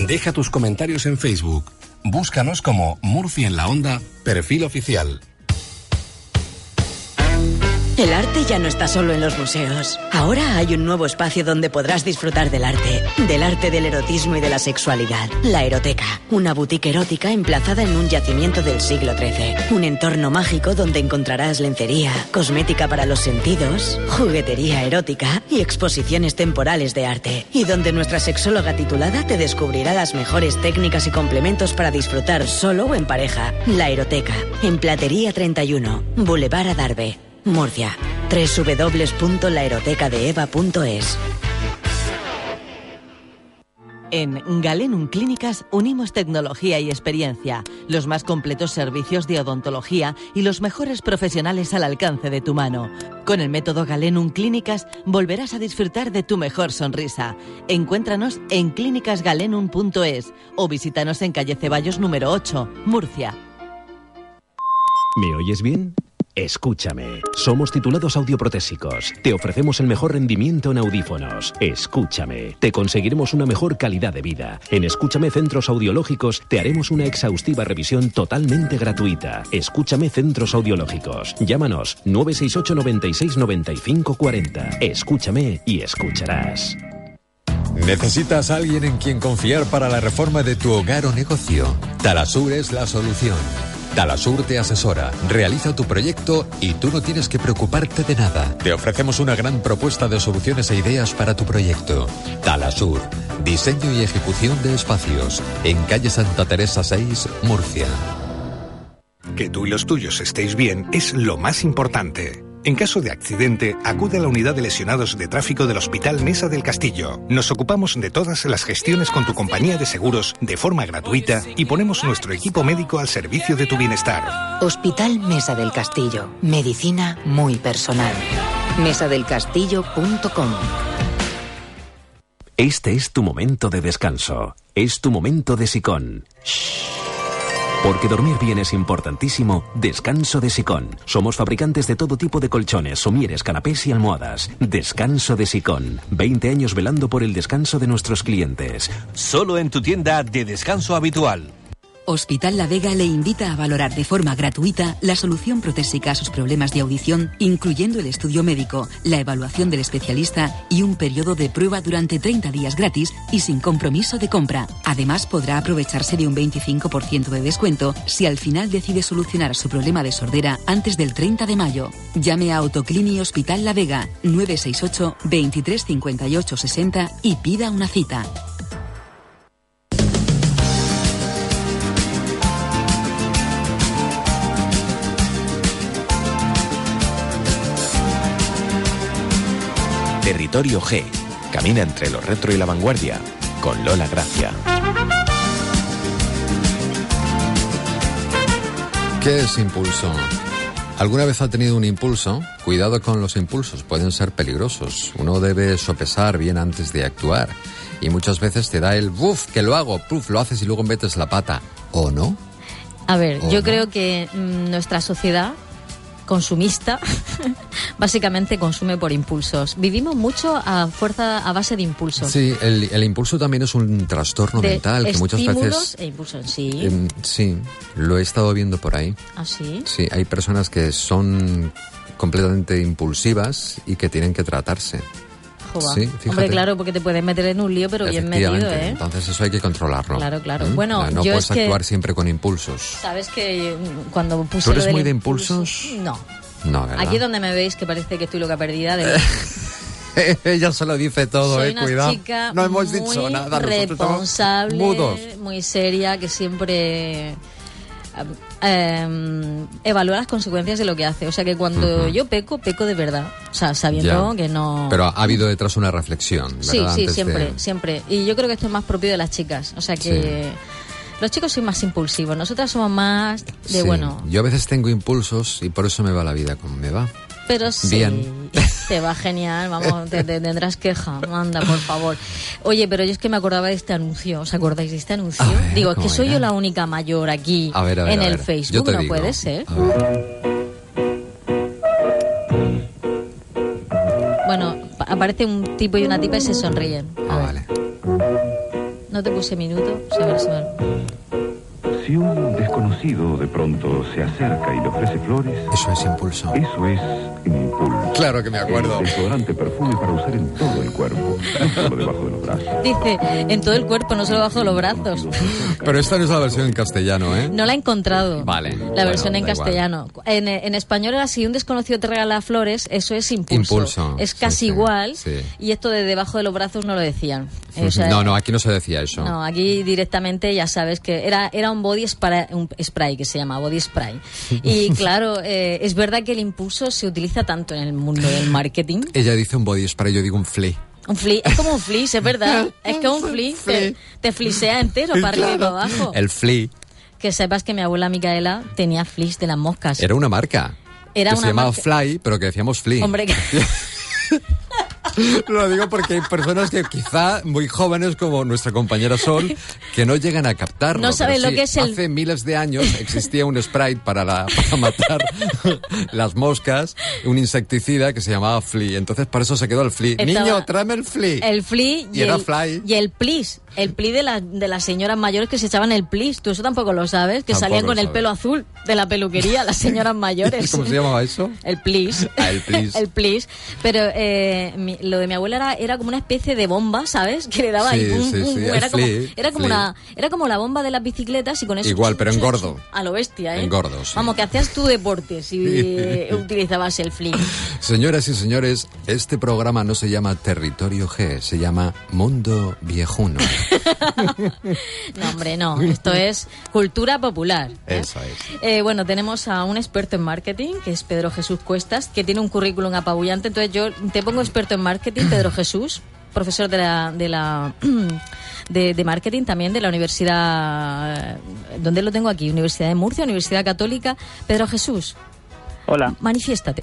Deja tus comentarios en Facebook. Búscanos como Murcia en la Onda, perfil oficial. El arte ya no está solo en los museos. Ahora hay un nuevo espacio donde podrás disfrutar del arte, del arte del erotismo y de la sexualidad. La Eroteca, una boutique erótica emplazada en un yacimiento del siglo XIII. Un entorno mágico donde encontrarás lencería, cosmética para los sentidos, juguetería erótica y exposiciones temporales de arte. Y donde nuestra sexóloga titulada te descubrirá las mejores técnicas y complementos para disfrutar solo o en pareja. La Eroteca, en Platería 31, Boulevard Adarve. Murcia. www.laerotecadeeva.es En Galenum Clínicas unimos tecnología y experiencia, los más completos servicios de odontología y los mejores profesionales al alcance de tu mano. Con el método Galenum Clínicas volverás a disfrutar de tu mejor sonrisa. Encuéntranos en clínicasgalenum.es o visítanos en calle Ceballos número 8, Murcia. ¿Me oyes bien? Escúchame. Somos titulados audioprotésicos. Te ofrecemos el mejor rendimiento en audífonos. Escúchame. Te conseguiremos una mejor calidad de vida. En Escúchame Centros Audiológicos te haremos una exhaustiva revisión totalmente gratuita. Escúchame Centros Audiológicos. Llámanos 968 96 95 40. Escúchame y escucharás. ¿Necesitas alguien en quien confiar para la reforma de tu hogar o negocio? Talasur es la solución. Talasur te asesora, realiza tu proyecto y tú no tienes que preocuparte de nada. Te ofrecemos una gran propuesta de soluciones e ideas para tu proyecto. Talasur, diseño y ejecución de espacios, en calle Santa Teresa 6, Murcia. Que tú y los tuyos estéis bien es lo más importante. En caso de accidente, acude a la unidad de lesionados de tráfico del Hospital Mesa del Castillo. Nos ocupamos de todas las gestiones con tu compañía de seguros de forma gratuita y ponemos nuestro equipo médico al servicio de tu bienestar. Hospital Mesa del Castillo. Medicina muy personal. Mesadelcastillo.com Este es tu momento de descanso. Es tu momento de sicón. Porque dormir bien es importantísimo, descanso de Sicón. Somos fabricantes de todo tipo de colchones, somieres, canapés y almohadas. Descanso de Sicón. 20 años velando por el descanso de nuestros clientes. Solo en tu tienda de descanso habitual. Hospital La Vega le invita a valorar de forma gratuita la solución protésica a sus problemas de audición, incluyendo el estudio médico, la evaluación del especialista y un periodo de prueba durante 30 días gratis y sin compromiso de compra. Además, podrá aprovecharse de un 25% de descuento si al final decide solucionar su problema de sordera antes del 30 de mayo. Llame a Autoclini Hospital La Vega 968 23 58 60 y pida una cita. Territorio G. Camina entre lo retro y la vanguardia. Con Lola Gracia. ¿Qué es impulso? ¿Alguna vez ha tenido un impulso? Cuidado con los impulsos, pueden ser peligrosos. Uno debe sopesar bien antes de actuar. Y muchas veces te da el buf, que lo hago, puf, lo haces y luego metes la pata. ¿O no? A ver, ¿O yo no? creo que mm, nuestra sociedad consumista, básicamente consume por impulsos. Vivimos mucho a fuerza, a base de impulsos. Sí, el, el impulso también es un trastorno de mental que muchas veces... e sí. em, sí, lo he estado viendo por ahí. ¿Ah, sí? Sí, hay personas que son completamente impulsivas y que tienen que tratarse. Sí, fíjate. Hombre, claro, porque te puedes meter en un lío, pero bien metido, ¿eh? Entonces eso hay que controlarlo. Claro, claro. ¿Mm? Bueno, no yo puedes es que- actuar siempre con impulsos. Sabes que mm, cuando puse ¿Tú lo eres del muy de impulso- impulsos? No. No, ¿verdad? Aquí donde me veis que parece que estoy loca perdida, de Ella se lo dice todo, soy eh, una cuidado. chica no hemos muy dicho nada. responsable, Mudos. muy seria, que siempre eh, evalúa las consecuencias de lo que hace. O sea que cuando yo peco, peco de verdad. O sea, sabiendo Ya. que no... Pero ha habido detrás una reflexión, ¿verdad? Sí, sí, Antes siempre, de- siempre. Y yo creo que esto es más propio de las chicas. O sea que los chicos son más impulsivos, nosotras somos más de, Sí. bueno, Yo a veces tengo impulsos y por eso me va la vida como me va. Pero sí, Bien. te va genial, vamos, te, te tendrás queja, manda, por favor. Oye, pero yo es que me acordaba de este anuncio, ¿os acordáis de este anuncio? A ver, Digo, es que ¿cómo soy era? yo la única mayor aquí A ver, a ver, en a el ver. Facebook, no digo. puede ser. A ver. Bueno, pa- aparece un tipo y una tipa y se sonríen. Ah, vale. No te puse minuto, o sea, a ver si me- Si un desconocido de pronto se acerca y le ofrece flores. Eso es impulso. Eso es impulso. Claro que me acuerdo. El desodorante perfume para usar en todo el cuerpo, no solo debajo de los brazos. Dice, en todo el cuerpo, no solo bajo los brazos. Pero esta no es la versión en castellano, ¿eh? No la he encontrado. Vale. La bueno, versión en castellano. En, en español era si un desconocido te regala flores, eso es impulso. Impulso, Es casi sí, igual. sí. Y esto de debajo de los brazos no lo decían. O sea, no, no, aquí no se decía eso. no, aquí directamente ya sabes que era, era un body spray, un spray que se llama body spray. Y claro, eh, es verdad que el impulso se utiliza tanto en el mundo del marketing. Ella dice un body spray, yo digo un flea. Un fli es como un flis, es verdad. Es que un flis te, te flisea entero para arriba y para abajo. El flea Que sepas que mi abuela Micaela tenía flis de las moscas. era una marca. Era que una se llamaba marca- Fly, pero que decíamos flea. Hombre, que- Lo digo porque hay personas que quizá muy jóvenes como nuestra compañera Sol que no llegan a captarlo. No saben lo sí, que es el- Hace miles de años existía un Sprite para, la- para matar las moscas, un insecticida que se llamaba Flea. Entonces por eso se quedó el Flea. Estaba- Niño, tráeme el Flea. el fli y, el, fly. y el plis. El plis de, la- de las señoras mayores que se echaban el plis. Tú eso tampoco lo sabes. Que Tampoco salían con el pelo azul de la peluquería, las señoras mayores. ¿Cómo se llamaba eso? El plis. Ah, el plis. el plis. Pero eh, mi- lo de mi abuela era, era como una especie de bomba, ¿sabes? Que le daba ahí Sí, pum, sí, Era como, era, como flea. una, era como la bomba de las bicicletas y con eso... Igual, pero en gordo. A lo bestia, ¿eh? En gordo, sí. Vamos, que hacías tu deporte si utilizabas el fli. Señoras y señores, este programa no se llama Territorio G, se llama Mundo Viejuno. No, hombre, no. Esto es cultura popular. ¿eh? Eso es. Eh, bueno, tenemos a un experto en marketing, que es Pedro Jesús Cuestas, que tiene un currículum apabullante. Entonces yo te pongo experto en marketing, Pedro Jesús, profesor de la... De la de, de marketing también de la Universidad... ¿Dónde lo tengo aquí? Universidad de Murcia, Universidad Católica. Pedro Jesús, Hola, manifiéstate.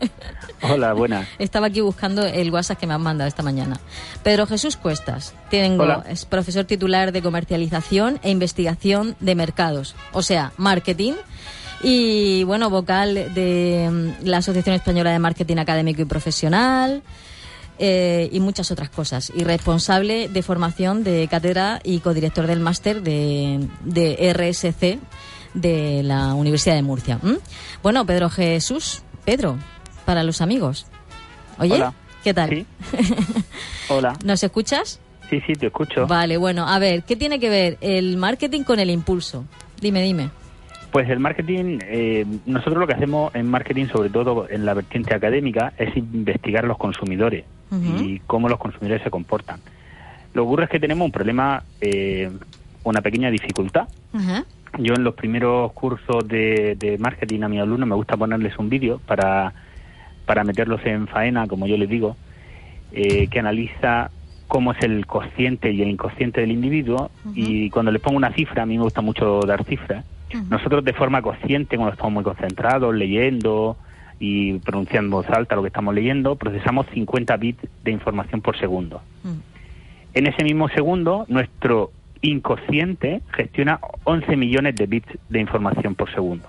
hola, buenas. Estaba aquí buscando el WhatsApp que me han mandado esta mañana. Pedro Jesús Cuestas, tengo, Hola. es profesor titular de comercialización e investigación de mercados, o sea, marketing. Y bueno, vocal de mm, la Asociación Española de Marketing Académico y Profesional eh, y muchas otras cosas. Y responsable de formación de cátedra y codirector del máster de, de RSC de la Universidad de Murcia. ¿m? Bueno, Pedro Jesús, Pedro, para los amigos. Oye, Hola. ¿qué tal? Sí. Hola. ¿Nos escuchas? Sí, sí, te escucho. Vale, bueno, a ver, ¿qué tiene que ver el marketing con el impulso? Dime, dime. Pues el marketing, eh, nosotros lo que hacemos en marketing, sobre todo en la vertiente académica, es investigar a los consumidores y cómo los consumidores se comportan. Lo que ocurre es que tenemos un problema, eh, una pequeña dificultad. Yo en los primeros cursos de, de marketing a mis alumnos me gusta ponerles un vídeo para, para meterlos en faena, como yo les digo, eh, que analiza cómo es el consciente y el inconsciente del individuo. Y cuando les pongo una cifra, a mí me gusta mucho dar cifras, nosotros de forma consciente, cuando estamos muy concentrados, leyendo y pronunciando voz alta lo que estamos leyendo, procesamos 50 bits de información por segundo. En ese mismo segundo, nuestro inconsciente gestiona 11 millones de bits de información por segundo.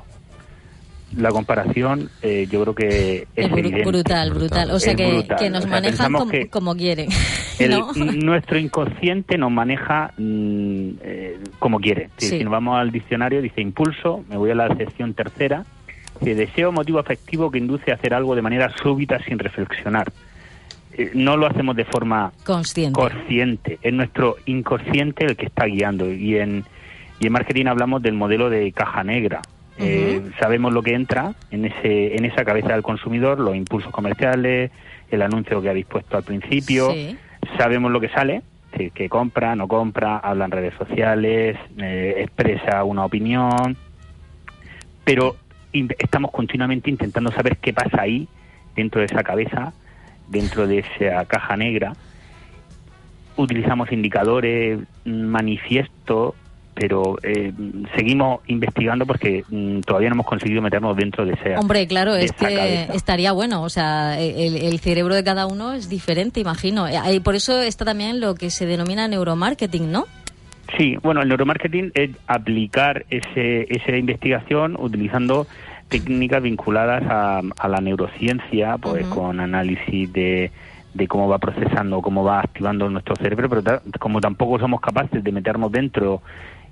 la comparación eh, yo creo que es, Es evidente. brutal, brutal. O sea, Es que, brutal. que nos O sea, manejan como, que como quieren. el- ¿no? nuestro inconsciente nos maneja mm, eh, como quiere. Si, Sí. si nos vamos al diccionario, dice impulso, me voy a la sección tercera, dice deseo motivo afectivo que induce a hacer algo de manera súbita sin reflexionar. Eh, no lo hacemos de forma Consciente. consciente, es nuestro inconsciente el que está guiando. Y en, y en marketing hablamos del modelo de caja negra. Eh, sabemos lo que entra en, ese, en esa cabeza del consumidor, los impulsos comerciales, el anuncio que ha dispuesto al principio, Sí. sabemos lo que sale, que compra, no compra, habla en redes sociales, eh, expresa una opinión, pero estamos continuamente intentando saber qué pasa ahí, dentro de esa cabeza, dentro de esa caja negra. Utilizamos indicadores, manifiestos, pero eh, seguimos investigando porque mm, todavía no hemos conseguido meternos dentro de ese. Hombre, claro, es esa que cabeza. estaría bueno. O sea, el, el cerebro de cada uno es diferente, imagino. Eh, Y por eso está también lo que se denomina neuromarketing, ¿no? Sí, bueno, el neuromarketing es aplicar ese, esa investigación utilizando técnicas vinculadas a, a la neurociencia, pues con análisis de, de cómo va procesando, cómo va activando nuestro cerebro, pero ta- como tampoco somos capaces de meternos dentro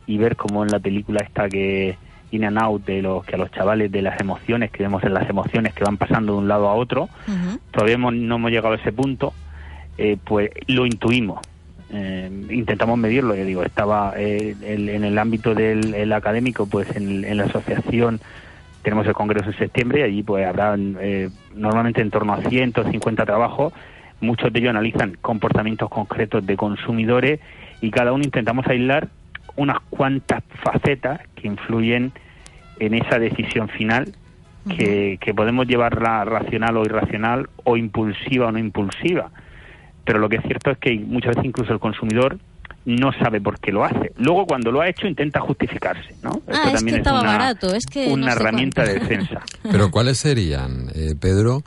y ver como en la película esta que in and out de los que a los chavales de las emociones que vemos en las emociones que van pasando de un lado a otro todavía hemos- no hemos llegado a ese punto eh, pues lo intuimos. Eh, intentamos medirlo yo digo estaba eh, el- en el ámbito del el académico pues en la asociación tenemos el congreso en septiembre y allí pues habrá eh, normalmente en torno a 150 trabajos muchos de ellos analizan comportamientos concretos de consumidores y cada uno intentamos aislar unas cuantas facetas que influyen en esa decisión final que, que podemos llevarla racional o irracional o impulsiva o no impulsiva. Pero lo que es cierto es que muchas veces incluso el consumidor no sabe por qué lo hace. Luego cuando lo ha hecho intenta justificarse, ¿no? Ah, es que estaba barato, es que una no sé herramienta cuánto. de defensa. Pero ¿cuáles serían, eh, Pedro,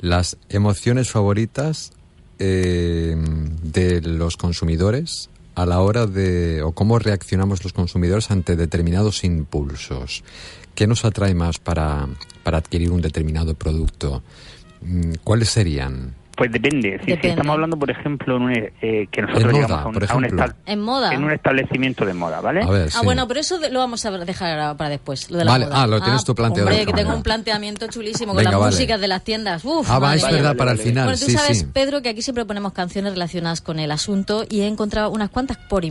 las emociones favoritas eh, de los consumidores a la hora de, o cómo reaccionamos los consumidores ante determinados impulsos? ¿Qué nos atrae más para, para adquirir un determinado producto? Mm, ¿Cuáles serían? Pues depende. Si- estamos hablando, por ejemplo, en un, eh, que nosotros En moda, llegamos a un, por a un ejemplo. estal- En moda. en un establecimiento de moda, ¿vale? A ver, Ah, sí. bueno, pero eso de- lo vamos a dejar ahora para después. Lo de la Vale, moda. ah, lo tienes tú planteado Hombre, que tengo un planteamiento chulísimo con las vale. músicas de las tiendas. Uf, Ah, va, es verdad, para el final, Bueno, tú sí, sabes, sí. Pedro, que aquí siempre ponemos canciones relacionadas con el asunto y he encontrado unas cuantas por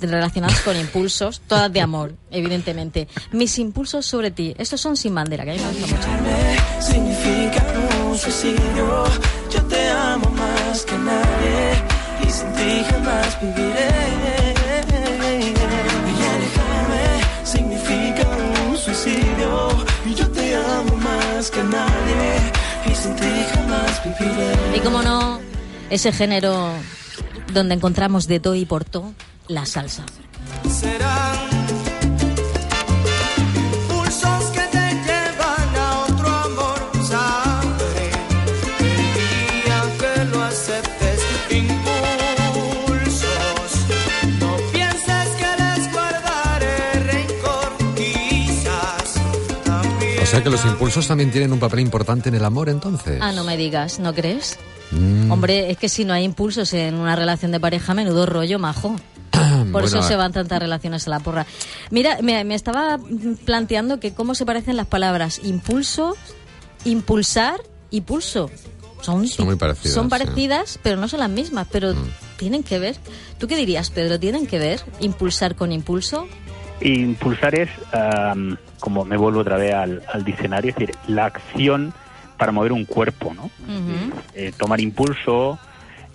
relacionadas con impulsos, todas de amor, evidentemente. Mis impulsos sobre ti, estos son sin bandera, que a mí me gusta mucho. Viviré. Y alejarme significa un suicidio. Y yo te amo más que nadie y sin ti jamás viviré. Y como no, ese género donde encontramos de todo y por todo, la salsa. Serán sea que los impulsos también tienen un papel importante en el amor, entonces. Ah, no me digas, ¿no crees? Mm. Hombre, es que si no hay impulsos en una relación de pareja, menudo rollo, majo. Por eso se van tantas relaciones a la porra. Mira, me, me estaba planteando que cómo se parecen las palabras impulso, impulsar y pulso. Son, Son muy parecidas, Son sí. parecidas, pero no son las mismas, pero Mm. tienen que ver. ¿Tú qué dirías, Pedro? ¿Tienen que ver impulsar con impulso? Impulsar es, am, como me vuelvo otra vez al, al diccionario, es decir, la acción para mover un cuerpo, ¿no? Eh, tomar impulso.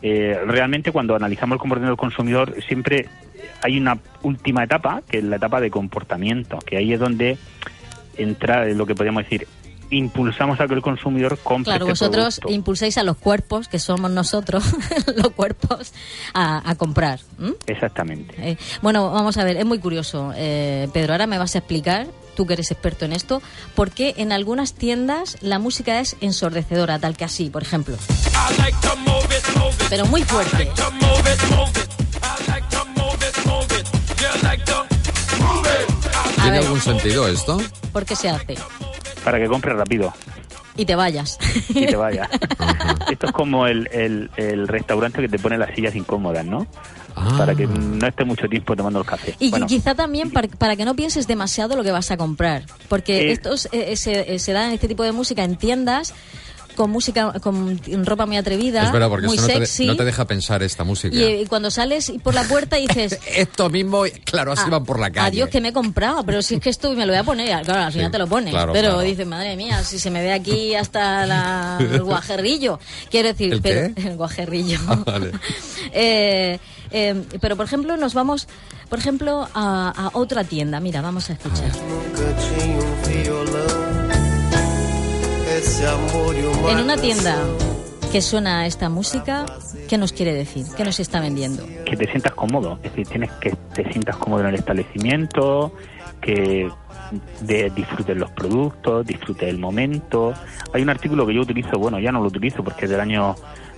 eh, realmente cuando analizamos el comportamiento del consumidor siempre hay una última etapa, que es la etapa de comportamiento, que ahí es donde entra lo que podríamos decir, impulsamos a que el consumidor compre Claro, este vosotros producto. impulsáis a los cuerpos, que somos nosotros, los cuerpos, a, a comprar. Exactamente. Eh, bueno, vamos a ver, es muy curioso, eh, Pedro. Ahora me vas a explicar, tú que eres experto en esto, por qué en algunas tiendas la música es ensordecedora, tal que así, por ejemplo. Pero muy fuerte. ¿Tiene algún sentido esto? ¿Por qué se hace? para que compres rápido Y te vayas. y te vayas. Esto es como el, el, el restaurante que te pone las sillas incómodas, ¿no? Para que no esté mucho tiempo tomando el café. Y Bueno, quizá también para, para que no pienses demasiado lo que vas a comprar. Porque Eh. estos eh, se, eh, se dan este tipo de música en tiendas con música, con ropa muy atrevida, Es verdad, porque muy eso no te, sexy. no te deja pensar esta música. y, eh, y cuando sales por la puerta dices, Esto mismo, claro, así Ah, van por la calle. adiós que me he comprado, pero si es que esto me lo voy a poner, claro, al final Sí, te lo pones. claro, pero claro. dices, madre mía, si se me ve aquí hasta la- el guajerrillo. Quiero decir, ¿El pero, qué? el guajerrillo. Ah, vale. Eh, eh, pero por ejemplo nos vamos por ejemplo a, a otra tienda mira vamos a escuchar en una tienda que suena esta música qué nos quiere decir qué nos está vendiendo que te sientas cómodo, es decir, tienes que te sientas cómodo en el establecimiento, que de, disfrutes los productos, disfrutes el momento. Hay un artículo que yo utilizo, bueno, ya no lo utilizo porque es del año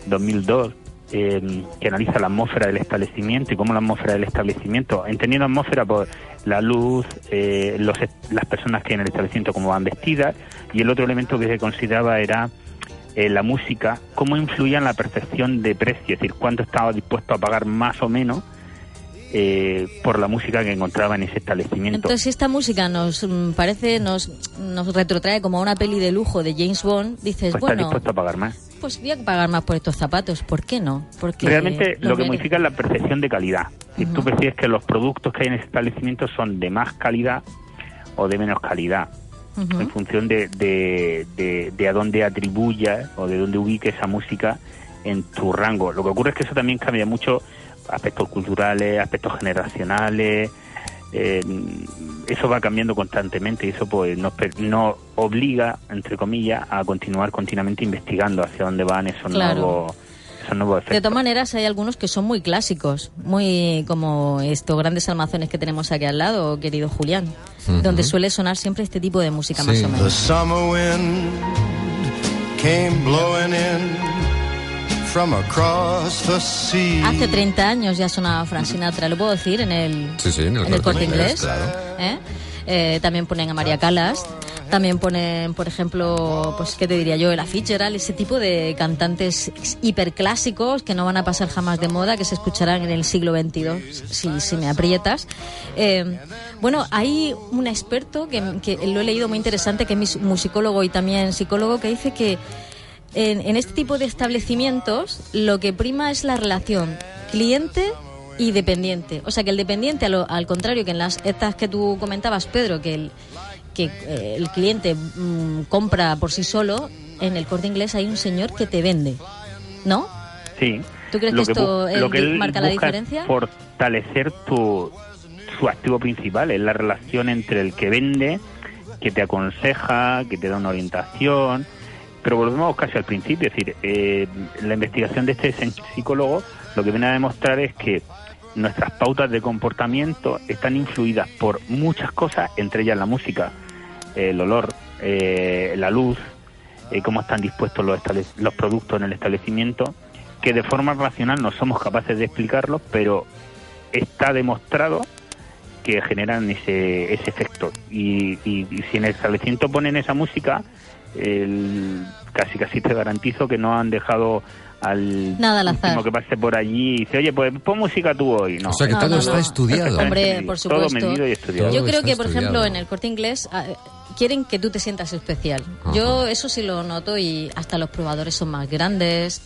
2002, eh, que analiza la atmósfera del establecimiento y cómo la atmósfera del establecimiento, entendiendo atmósfera por la luz, eh, los, las personas que en el establecimiento, cómo van vestidas, y el otro elemento que se consideraba era eh, la música, cómo influía en la percepción de precio, es decir, cuánto estaba dispuesto a pagar más o menos eh, por la música que encontraba en ese establecimiento. entonces si esta música nos mm, parece nos nos retrotrae como a una peli de lujo de James Bond dices pues está bueno dispuesto a pagar más. Pues voy a pagar más por estos zapatos ¿por qué no? porque Realmente los lo que modifica es la percepción de calidad. Si tú percibes que los productos que hay en ese establecimiento son de más calidad o de menos calidad, en función de, de, de, de a dónde atribuyas o de dónde ubique esa música en tu rango. Lo que ocurre es que eso también cambia mucho aspectos culturales, aspectos generacionales. Eh, eso va cambiando constantemente y eso pues nos, nos obliga, entre comillas, a continuar continuamente investigando hacia dónde van esos Claro. nuevos. De todas maneras, hay algunos que son muy clásicos, muy como estos grandes almacenes que tenemos aquí al lado, querido Julián, Ujú. donde suele sonar siempre este tipo de música más o The menos. From across the sea. Hace 30 años ya sonaba Frank Sinatra, lo puedo decir, en el, Sí, sí, en el, en el corte inglés. claro. ¿eh? Eh, también ponen a María Calas, también ponen, por ejemplo, pues qué te diría yo, Ella Fitzgerald, ese tipo de cantantes hiperclásicos que no van a pasar jamás de moda, que se escucharán en el siglo XXII, si, si me aprietas. Eh, bueno, hay un experto que, que lo he leído muy interesante, que es musicólogo y también psicólogo, que dice que en, en este tipo de establecimientos lo que prima es la relación cliente y dependiente. O sea, que el dependiente, a lo- al contrario que en las estas que tú comentabas, Pedro, que el, que eh, el cliente mm, compra por sí solo, en el corte inglés hay un señor que te vende. ¿No? Sí. ¿Tú crees Lo que esto bu- eh, lo que él marca la diferencia? Fortalecer tu, su activo principal, es la relación entre el que vende, que te aconseja, que te da una orientación. Pero volvemos casi al principio, es decir, eh, la investigación de este psicólogo lo que viene a demostrar es que nuestras pautas de comportamiento están influidas por muchas cosas, entre ellas la música, el olor, eh, la luz, eh, cómo están dispuestos los, los productos en el establecimiento, que de forma racional no somos capaces de explicarlos, pero está demostrado que generan ese, ese efecto. Y- y si en el establecimiento ponen esa música, el- casi casi te garantizo que no han dejado al Nada al último azar. que pase por allí y dice, oye, pues pon música tú hoy. No, O sea que No, todo no, está no. estudiado. Hombre, por Todo supuesto. medido y estudiado. Yo creo que, por ejemplo, en el corte inglés ah, quieren que tú te sientas especial. Yo eso sí lo noto y hasta los probadores son más grandes.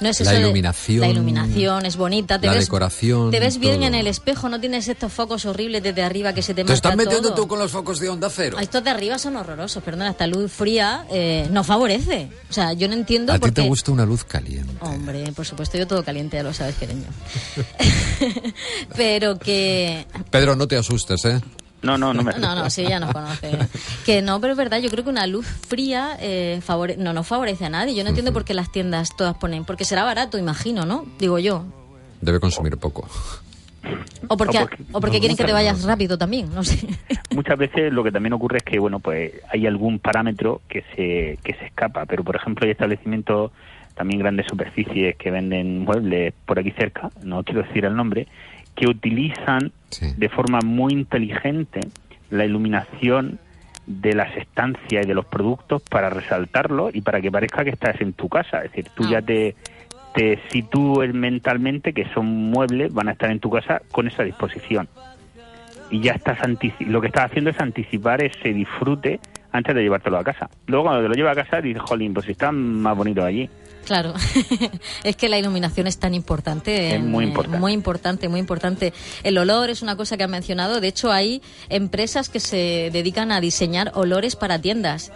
No es La eso de- iluminación. la iluminación es bonita. Te La ves, decoración, Te ves bien todo. en el espejo, no tienes estos focos horribles desde arriba que se te Te estás metiendo tú con los focos de onda cero. Ah, Estos de arriba son horrorosos, perdona, esta luz fría eh, no favorece. O sea, yo no entiendo A ti te gusta una luz caliente. Hombre, por supuesto, yo todo caliente, ya lo sabes, quereño. Pero que... Pedro, no te asustes, ¿eh? No, no, no me No, no, sí, ya nos conoce. Que no, pero es verdad, yo creo que una luz fría eh, favore- no nos favorece a nadie. Yo no entiendo por qué las tiendas todas ponen... Porque será barato, imagino, ¿no? Digo yo. Debe consumir poco. O porque, O porque- o porque quieren que te vayas rápido también, no sé. Muchas veces lo que también ocurre es que, bueno, pues hay algún parámetro que se, que se escapa, pero por ejemplo hay establecimientos, también grandes superficies que venden muebles por aquí cerca, no quiero decir el nombre, que utilizan de forma muy inteligente la iluminación de las estancias y de los productos para resaltarlo y para que parezca que estás en tu casa. Es decir, tú Ah. ya te, te sitúes mentalmente que son muebles, van a estar en tu casa con esa disposición. Y ya estás antici- lo que estás haciendo es anticipar ese disfrute antes de llevártelo a casa. Luego cuando te lo llevas a casa dices, jolín, pues si están más bonitos allí. Claro, es que la iluminación es tan importante. Es muy eh, importante. Muy importante, muy importante. El olor es una cosa que han mencionado. De hecho, hay empresas que se dedican a diseñar olores para tiendas.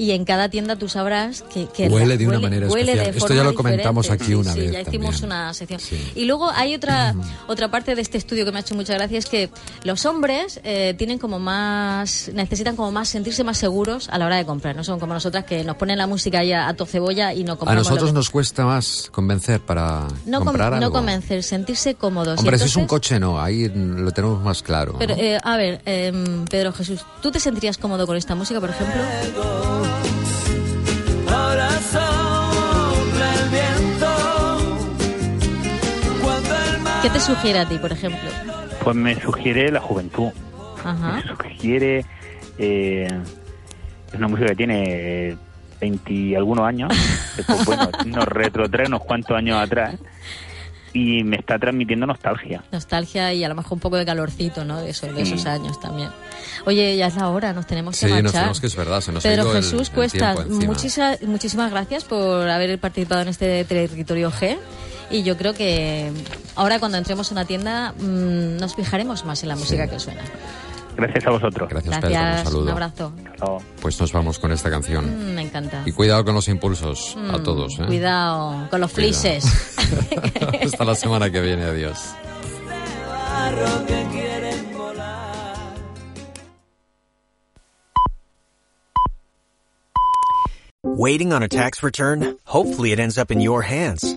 Y en cada tienda tú sabrás que, que Huele de una manera huele especial. de Esto ya lo comentamos diferente. aquí una Sí, vez ya hicimos también. una sección. Y luego hay otra otra parte de este estudio que me ha hecho mucha gracia es que los hombres eh, tienen como más necesitan como más sentirse más seguros a la hora de comprar. No son como nosotras que nos ponen la música ahí a, a to cebolla y no A compramos. lo nosotros que- nos cuesta más convencer para no, com- comprar no algo. convencer, sentirse cómodos. Hombre, si es un coche, no, ahí lo tenemos más claro. Pero, ¿no? eh, a ver, em, Pedro Jesús, ¿tú te sentirías cómodo con esta música, por ejemplo? ¿Qué te sugiere a ti, por ejemplo? Pues me sugiere la juventud. Ajá. Me sugiere... eh, es una música que tiene 20 y algunos años. pues, bueno, nos retrotrae unos cuantos años atrás. Y me está transmitiendo nostalgia. Nostalgia y a lo mejor un poco de calorcito, ¿no? De, eso, de Sí. esos años también. Oye, ya es la hora, nos tenemos que Sí, marchar. nos tenemos que es verdad, se nos ha Pedro ido el- Jesús el Cuesta, tiempo encima. muchísimas, muchísimas gracias por haber participado en este territorio G. Y yo creo que ahora cuando entremos a una tienda mm, nos fijaremos más en la música que suena. Gracias a vosotros. Gracias, Pedro, un Gracias, saludo. un abrazo. Pues nos vamos con esta canción. Mm, me encanta. Y cuidado con los impulsos a Mm, todos. ¿eh? Cuidado con los Cuidado. flises. Hasta la semana que viene, adiós. Waiting on a tax return? Hopefully it ends up in your hands.